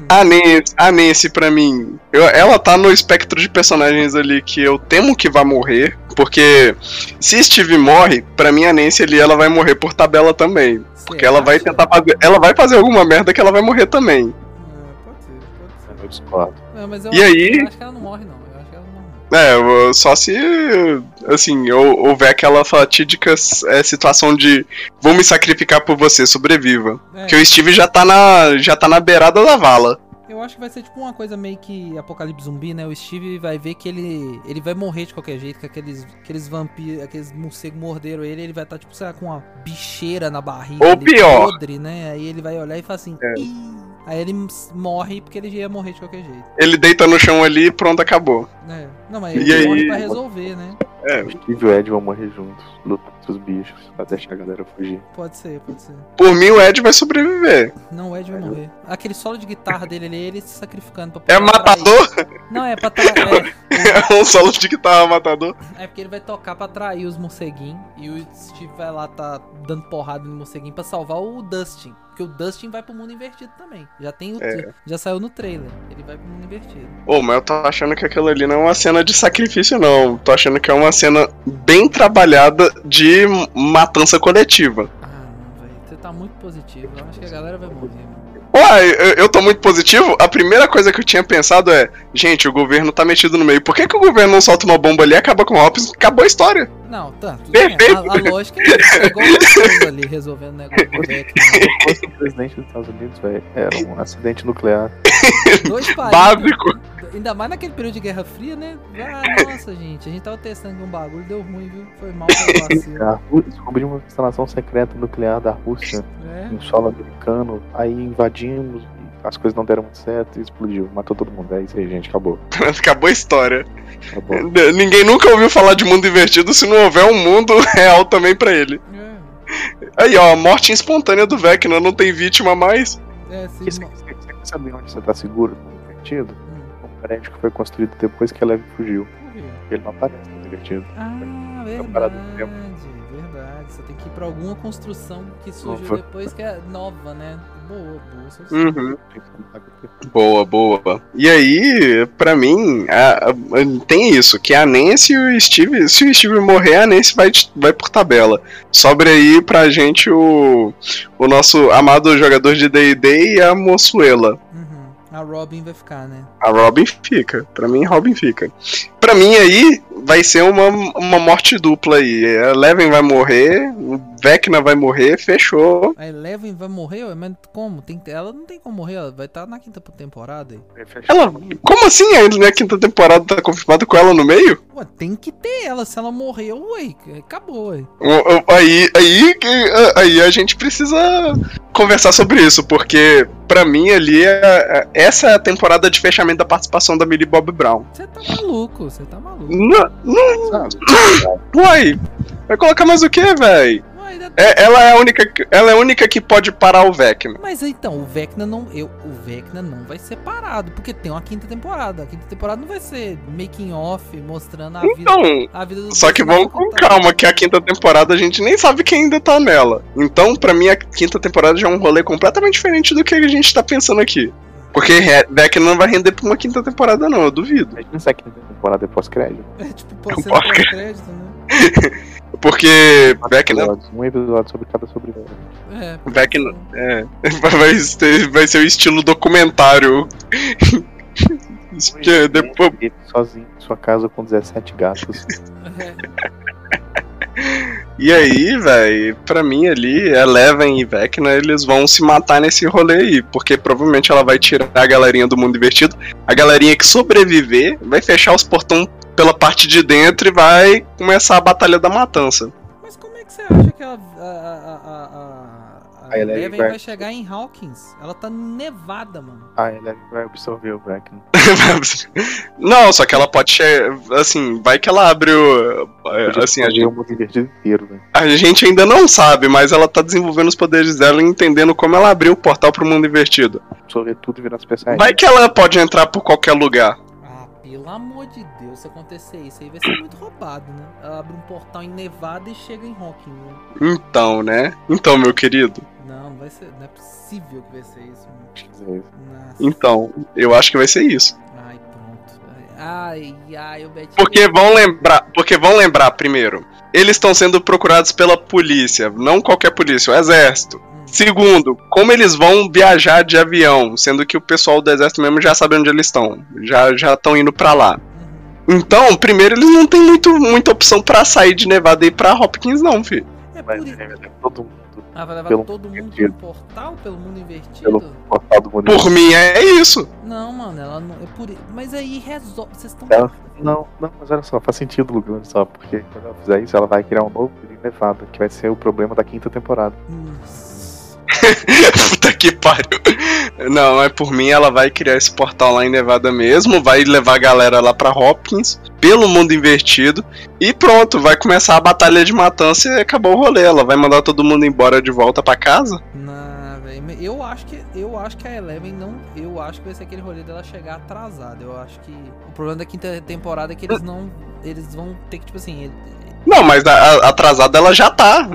A Nancy, a Nancy pra mim, eu- ela tá no espectro de personagens ali que eu temo que vai morrer. Porque se Steve morre, pra mim a Nancy ali ela vai morrer por tabela também. Porque ela vai tentar fazer. Ela vai fazer alguma merda que ela vai morrer também. Ah, pode ser, pode ser. eu discordo. É, mas eu E acho, aí? eu acho que ela não morre, não. É, só se. Assim, hou- houver aquela fatídica é, situação de vou me sacrificar por você, sobreviva. É, Porque o Steve já tá na. já tá na beirada da vala. Eu acho que vai ser tipo uma coisa meio que apocalipse zumbi, né? O Steve vai ver que ele ele vai morrer de qualquer jeito, que aqueles, aqueles vampiros, aqueles morcegos morderam ele, ele vai estar, tipo, sei lá, com uma bicheira na barriga. Ou pior. Podre, né? Aí ele vai olhar e fala assim. É. Aí ele morre porque ele já ia morrer de qualquer jeito. Ele deita no chão ali e pronto, acabou. né? Não, mas E ele aí? morre pra resolver, né? É, O Steve e o Ed vão morrer juntos, lutando com os bichos, até deixar a galera fugir. Pode ser, pode ser. por mim o Ed vai sobreviver. Não, o Ed vai morrer. Aquele solo de guitarra dele ali, ele se sacrificando pra É atrair- matador? Não, é pra tra... [laughs] é, É um solo de guitarra matador. É porque ele vai tocar pra atrair os morceguinhos e o Steve vai lá tá dando porrada no morceguinho pra salvar o Dustin. Porque o Dustin vai pro mundo invertido também. Já tem o É. já saiu no trailer. Ele vai pro mundo invertido. Ô, mas eu tô achando que aquilo ali não é uma cena de sacrifício, não. Tô achando que é uma cena bem trabalhada de matança coletiva. Ah, não, velho. Você tá muito positivo. Eu acho que a galera vai morrer, mano. Uai, eu, eu tô muito positivo. A primeira coisa que eu tinha pensado é: gente, o governo tá metido no meio. Por que, que o governo não solta uma bomba ali, acaba com o Hopkins, acabou a história? Não, tá. Tudo bem. Perfeito. A, a lógica é isso. É igual o ali resolvendo o negócio. Se fosse o presidente dos Estados Unidos, velho, era um acidente nuclear. [laughs] Dois países. Básico. Ainda mais naquele período de Guerra Fria, né? Ah, nossa, gente. A gente tava testando um bagulho, deu ruim, viu? Foi mal pelo [laughs] vacilo. A Rú- Descobriu uma instalação secreta nuclear da Rússia É. em solo americano, aí invadimos, as coisas não deram muito certo e explodiu. Matou todo mundo. É isso aí, gente, acabou. [laughs] acabou a história. Acabou. Ninguém nunca ouviu falar de mundo invertido se não houver um mundo real também pra ele. É. Aí, ó, a morte espontânea do Vecna, não tem vítima mais. É, sim. Saber onde você tá seguro? no Divertido? Hum, Um prédio que foi construído depois que a Leve fugiu. Ele não aparece no divertido. Ah, parada verdade. tempo. Verdade. Você tem que ir pra alguma construção que surgiu Nova. depois que é nova, né? Boa, boa. Uhum. Boa, boa. E aí, pra mim, a- a- tem isso, que a Nancy e o Steve, se o Steve morrer, a Nancy vai, vai por tabela. Sobra aí pra gente o, o nosso amado jogador de D&D e a Moçuela. Uhum. A Robin vai ficar, né? A Robin fica. Pra mim, Robin fica. Pra mim, aí, vai ser uma, uma morte dupla aí. A Eleven vai morrer, Vecna vai morrer, fechou. A Eleven vai morrer? Mas como? Tem, ela não tem como morrer, ela vai estar na quinta temporada. aí. Ela, como assim ainda na quinta temporada tá confirmado com ela no meio? Ué, tem que ter ela. Se ela morreu, ué, acabou, ué. Aí, aí, aí a gente precisa conversar sobre isso, porque pra mim ali é- é- essa é a temporada de fechamento da participação da Millie Bob Brown. Você tá maluco, você tá maluco. Não, não, Sabe? uai, vai colocar mais o que, véi? Ainda- É, ela, é a única, que- ela é a única que pode parar o Vecna. Mas então, o Vecna não. Eu, o Vecna não vai ser parado, porque tem uma quinta temporada. A quinta temporada não vai ser making off mostrando a vida. Então, A vida do Só que vamos com calma, que a quinta temporada a gente nem sabe quem ainda tá nela. Então, pra mim, a quinta temporada já é um rolê completamente diferente do que a gente tá pensando aqui. Porque Vecna não vai render pra uma quinta temporada, não, eu duvido. Imagina se a quinta temporada é pós-crédito. É tipo, Porca. pós-crédito, né? [laughs] Porque Vecna, Episódios, Um episódio sobre cada sobrevivente. É. Vecna é, [laughs] vai, ser, vai ser o estilo documentário. Que é depois, sozinho em sua casa com 17 gatos. É. [laughs] E aí, velho, pra mim ali, Eleven e Vecna, eles vão se matar nesse rolê aí, porque provavelmente ela vai tirar a galerinha do mundo invertido, a galerinha que sobreviver vai fechar os portões pela parte de dentro e vai começar a batalha da matança. Mas como é que você acha que ela, a, a, a, a, a A Eleven Eleven vai- vai chegar em Hawkins? Ela tá nevada, mano. Ah, ele vai absorver o [laughs] Vecna. Não, só que ela pode, che- assim, vai que ela abre o, é, assim, a gente, o mundo inteiro, velho. a gente ainda não sabe, mas ela tá desenvolvendo os poderes dela e entendendo como ela abriu o portal pro mundo invertido. Absorver tudo e virar Saiyajin. Vai que ela pode entrar por qualquer lugar. Pelo amor de Deus, se acontecer isso aí vai ser muito roubado, né? Ela abre um portal em Nevada e chega em Hawkins. Né? Então, né? Então, meu querido. Não, não vai ser. Não é possível que vai ser isso. Então, eu acho que vai ser isso. Ai, pronto. Ai, ai, o Betinho. Porque vão lembrar, porque vão lembrar primeiro, eles estão sendo procurados pela polícia, não qualquer polícia, o exército. Segundo, como eles vão viajar de avião, sendo que o pessoal do exército mesmo já sabe onde eles estão, já já estão indo pra lá. Então, primeiro eles não têm muito, muita opção pra sair de Nevada e ir pra Hopkins não, filho. É por isso. levar todo mundo. Ah, vai levar pelo todo mundo invertido. pro portal, pelo mundo invertido? Pelo portal do mundo Por mim é isso. Não, mano, ela não. É por... Mas aí resolve. Vocês estão. Ela- Não, não, mas olha só, faz sentido, Lugan, olha só, porque quando ela fizer isso, ela vai criar um novo período Nevada, que vai ser o problema da quinta temporada. Nossa. [laughs] Puta que pariu. Não, é por mim, ela vai criar esse portal lá em Nevada mesmo, vai levar a galera lá pra Hopkins, pelo mundo invertido, e pronto, vai começar a batalha de matança e acabou o rolê. Ela vai mandar todo mundo embora de volta pra casa. Não, velho. Eu acho que eu acho que a Eleven não. Eu acho que vai ser aquele rolê dela chegar atrasada. Eu acho que o problema da quinta temporada é que eles não. Eles vão ter que, tipo assim. Não, mas a, atrasada ela já tá.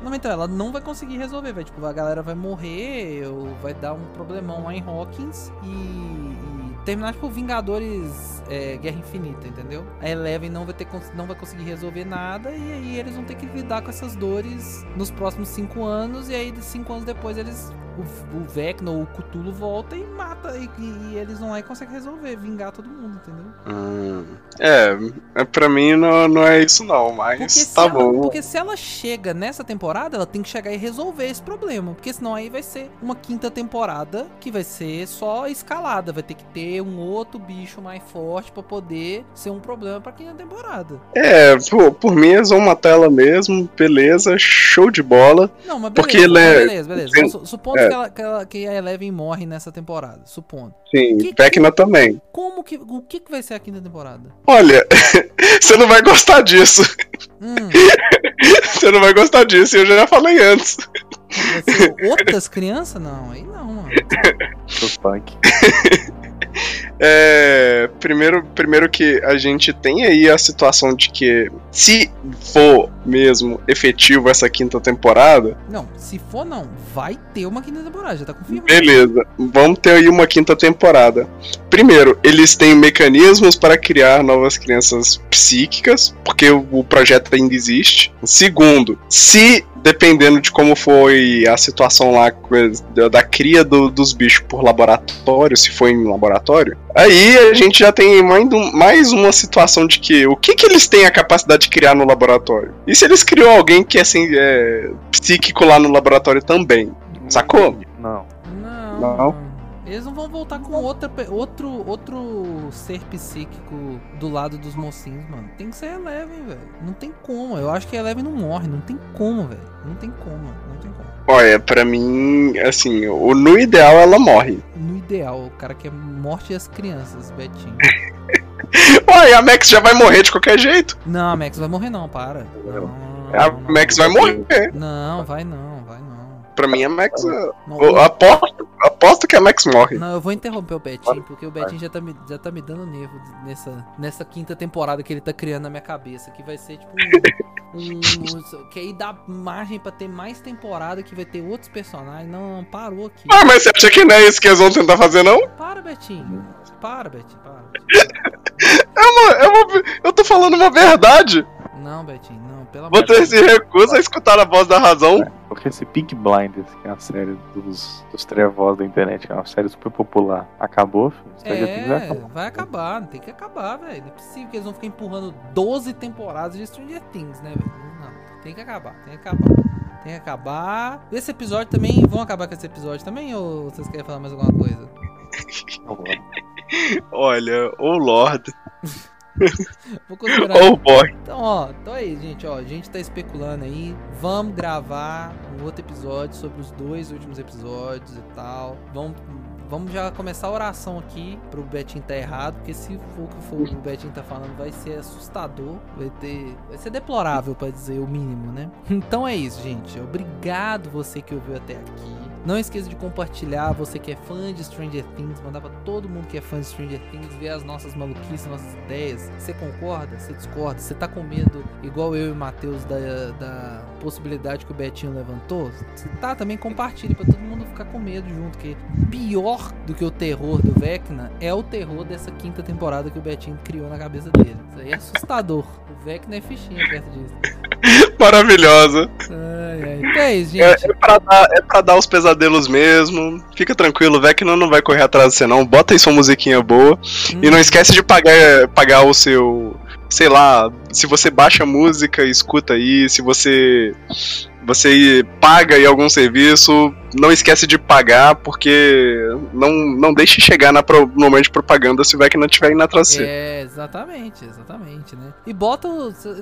Não, então, ela não vai conseguir resolver, vai. Tipo, a galera vai morrer, ou vai dar um problemão lá em Hawkins e. e terminar, tipo, Vingadores é, Guerra Infinita, entendeu? A Eleven não vai, ter, não vai conseguir resolver nada, e aí eles vão ter que lidar com essas dores nos próximos cinco anos, e aí, cinco anos depois, eles. O, o Vecna ou o Cthulhu volta e mata, e, e- eles vão lá e conseguem resolver, vingar todo mundo, entendeu? Hum, é, é, pra mim não, não é isso não, mas tá ela, bom. porque se ela chega nessa temporada, ela tem que chegar e resolver esse problema. Porque senão aí vai ser uma quinta temporada que vai ser só escalada. Vai ter que ter um outro bicho mais forte pra poder ser um problema pra quinta temporada. É, por, por mim eles vão matar ela mesmo, beleza, show de bola. Não, mas beleza, Porque é- beleza, beleza. tem- Su- Supondo é. que, ela- que ela- que a Eleven morre nessa temporada. Supondo. Sim, Que- Vecna também. Como que. O que, que vai ser a quinta temporada? Olha, [laughs] você não vai gostar disso. Hum, [laughs] Você não vai gostar disso, eu já falei antes. outras crianças? Não, aí não, mano. [laughs] Sou punk. É, primeiro, primeiro que a gente tem aí a situação de que, se for mesmo efetivo essa quinta temporada, Não, se for não, vai ter uma quinta temporada, já tá confirmado. beleza, vamos ter aí uma quinta temporada. Primeiro, eles têm mecanismos para criar novas crianças psíquicas, porque o, projeto ainda existe. Segundo, se dependendo de como foi a situação lá da, da cria do- dos bichos por laboratório, se foi em laboratório, aí a gente já tem mais, um- mais uma situação de que o que, que eles têm a capacidade de criar no laboratório? E se eles criou alguém que assim, é psíquico lá no laboratório também? Sacou? Não. Não, Não? Eles não vão voltar com outra, outro, outro ser psíquico do lado dos mocinhos, mano. Tem que ser Eleven, velho. Não tem como. Eu acho que a Eleven não morre. Não tem como, velho. Não tem como. Não tem como. Olha, pra mim, assim, o, no ideal ela morre. No ideal, o cara quer morte das crianças, Betinho. [laughs] Ué, a Max já vai morrer de qualquer jeito. Não, a Max vai morrer não, para. Não, não, A Max vai morrer. Não, vai não, vai não. Pra mim, a Max. Não, eu aposto, aposto que a Max morre. Não, eu vou interromper o Betinho, porque o Betinho já tá me, já tá me dando nervo nessa, nessa quinta temporada que ele tá criando na minha cabeça. Que vai ser tipo [laughs] um. um- que aí dá margem pra ter mais temporada, que vai ter outros personagens. Não, não, parou aqui. Ah, mas você acha que não é isso que eles vão tentar fazer, não? Para, Betinho. Para, Betinho, para. Eu, eu, vou- eu tô falando uma verdade. Não, Betinho, não, pelo amor Você se recusa a escutar a voz da razão. Porque esse Pink Blinders, que é a série dos, dos trevós da internet, é uma série super popular, acabou, filho. Stranger Things vai É, acabar. vai acabar, tem que acabar, velho. Não é possível que eles vão ficar empurrando 12 temporadas de Stranger Things, né, velho? Não, tem que acabar, tem que acabar. Tem que acabar. Esse episódio também, vão acabar com esse episódio também? Ou vocês querem falar mais alguma coisa? Olha, ô Lord, [laughs] [laughs] Vou considerar. ô boy. Então, ó, então é isso, gente, ó. A gente tá especulando aí. Vamos gravar um outro episódio sobre os dois últimos episódios e tal. Vamos, vamos já começar a oração aqui pro Betinho tá errado, porque se for o que for o Betinho tá falando, vai ser assustador. Vai ter. Vai ser deplorável, pra dizer o mínimo, né? [laughs] Então é isso, gente. Obrigado você que ouviu até aqui. Não esqueça de compartilhar, você que é fã de Stranger Things, mandar pra todo mundo que é fã de Stranger Things, ver as nossas maluquices, nossas ideias. Você concorda? Você discorda? Você tá com medo, igual eu e o Matheus, da, da possibilidade que o Betinho levantou? Se tá, também compartilhe pra todo mundo ficar com medo junto, que pior do que o terror do Vecna é o terror dessa quinta temporada que o Betinho criou na cabeça dele. Isso aí é assustador. O Vecna é fichinha perto disso. [laughs] Maravilhosa. Ai, ai. Então é isso, É, gente. é, pra dar, é pra dar os pesadelos mesmo. Fica tranquilo, Vecna não vai correr atrás de você, não. Bota aí sua musiquinha boa. E Hum. não esquece de pagar, pagar o seu. Sei lá, se você baixa música, escuta aí. Se você. Você paga aí algum serviço, não esquece de pagar, porque não, não deixe chegar na pro, no momento de propaganda se o Vecna estiver indo atrás. É, exatamente, exatamente, né? E bota,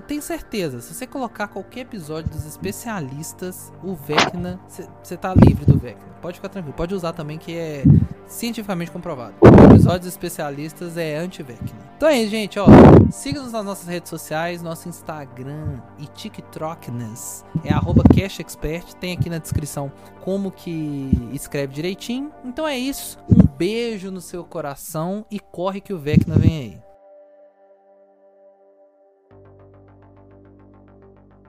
tem certeza, se você colocar qualquer episódio dos especialistas, o Vecna, você tá livre do Vecna. Pode ficar tranquilo, pode usar também que é cientificamente comprovado. O episódio dos especialistas é anti-Vecna. Então é isso, gente, ó. Siga-nos nas nossas redes sociais, nosso Instagram e TikTokness é arroba CashExpert. Tem aqui na descrição como que escreve direitinho. Então é isso. Um beijo no seu coração e corre que o Vecna vem aí.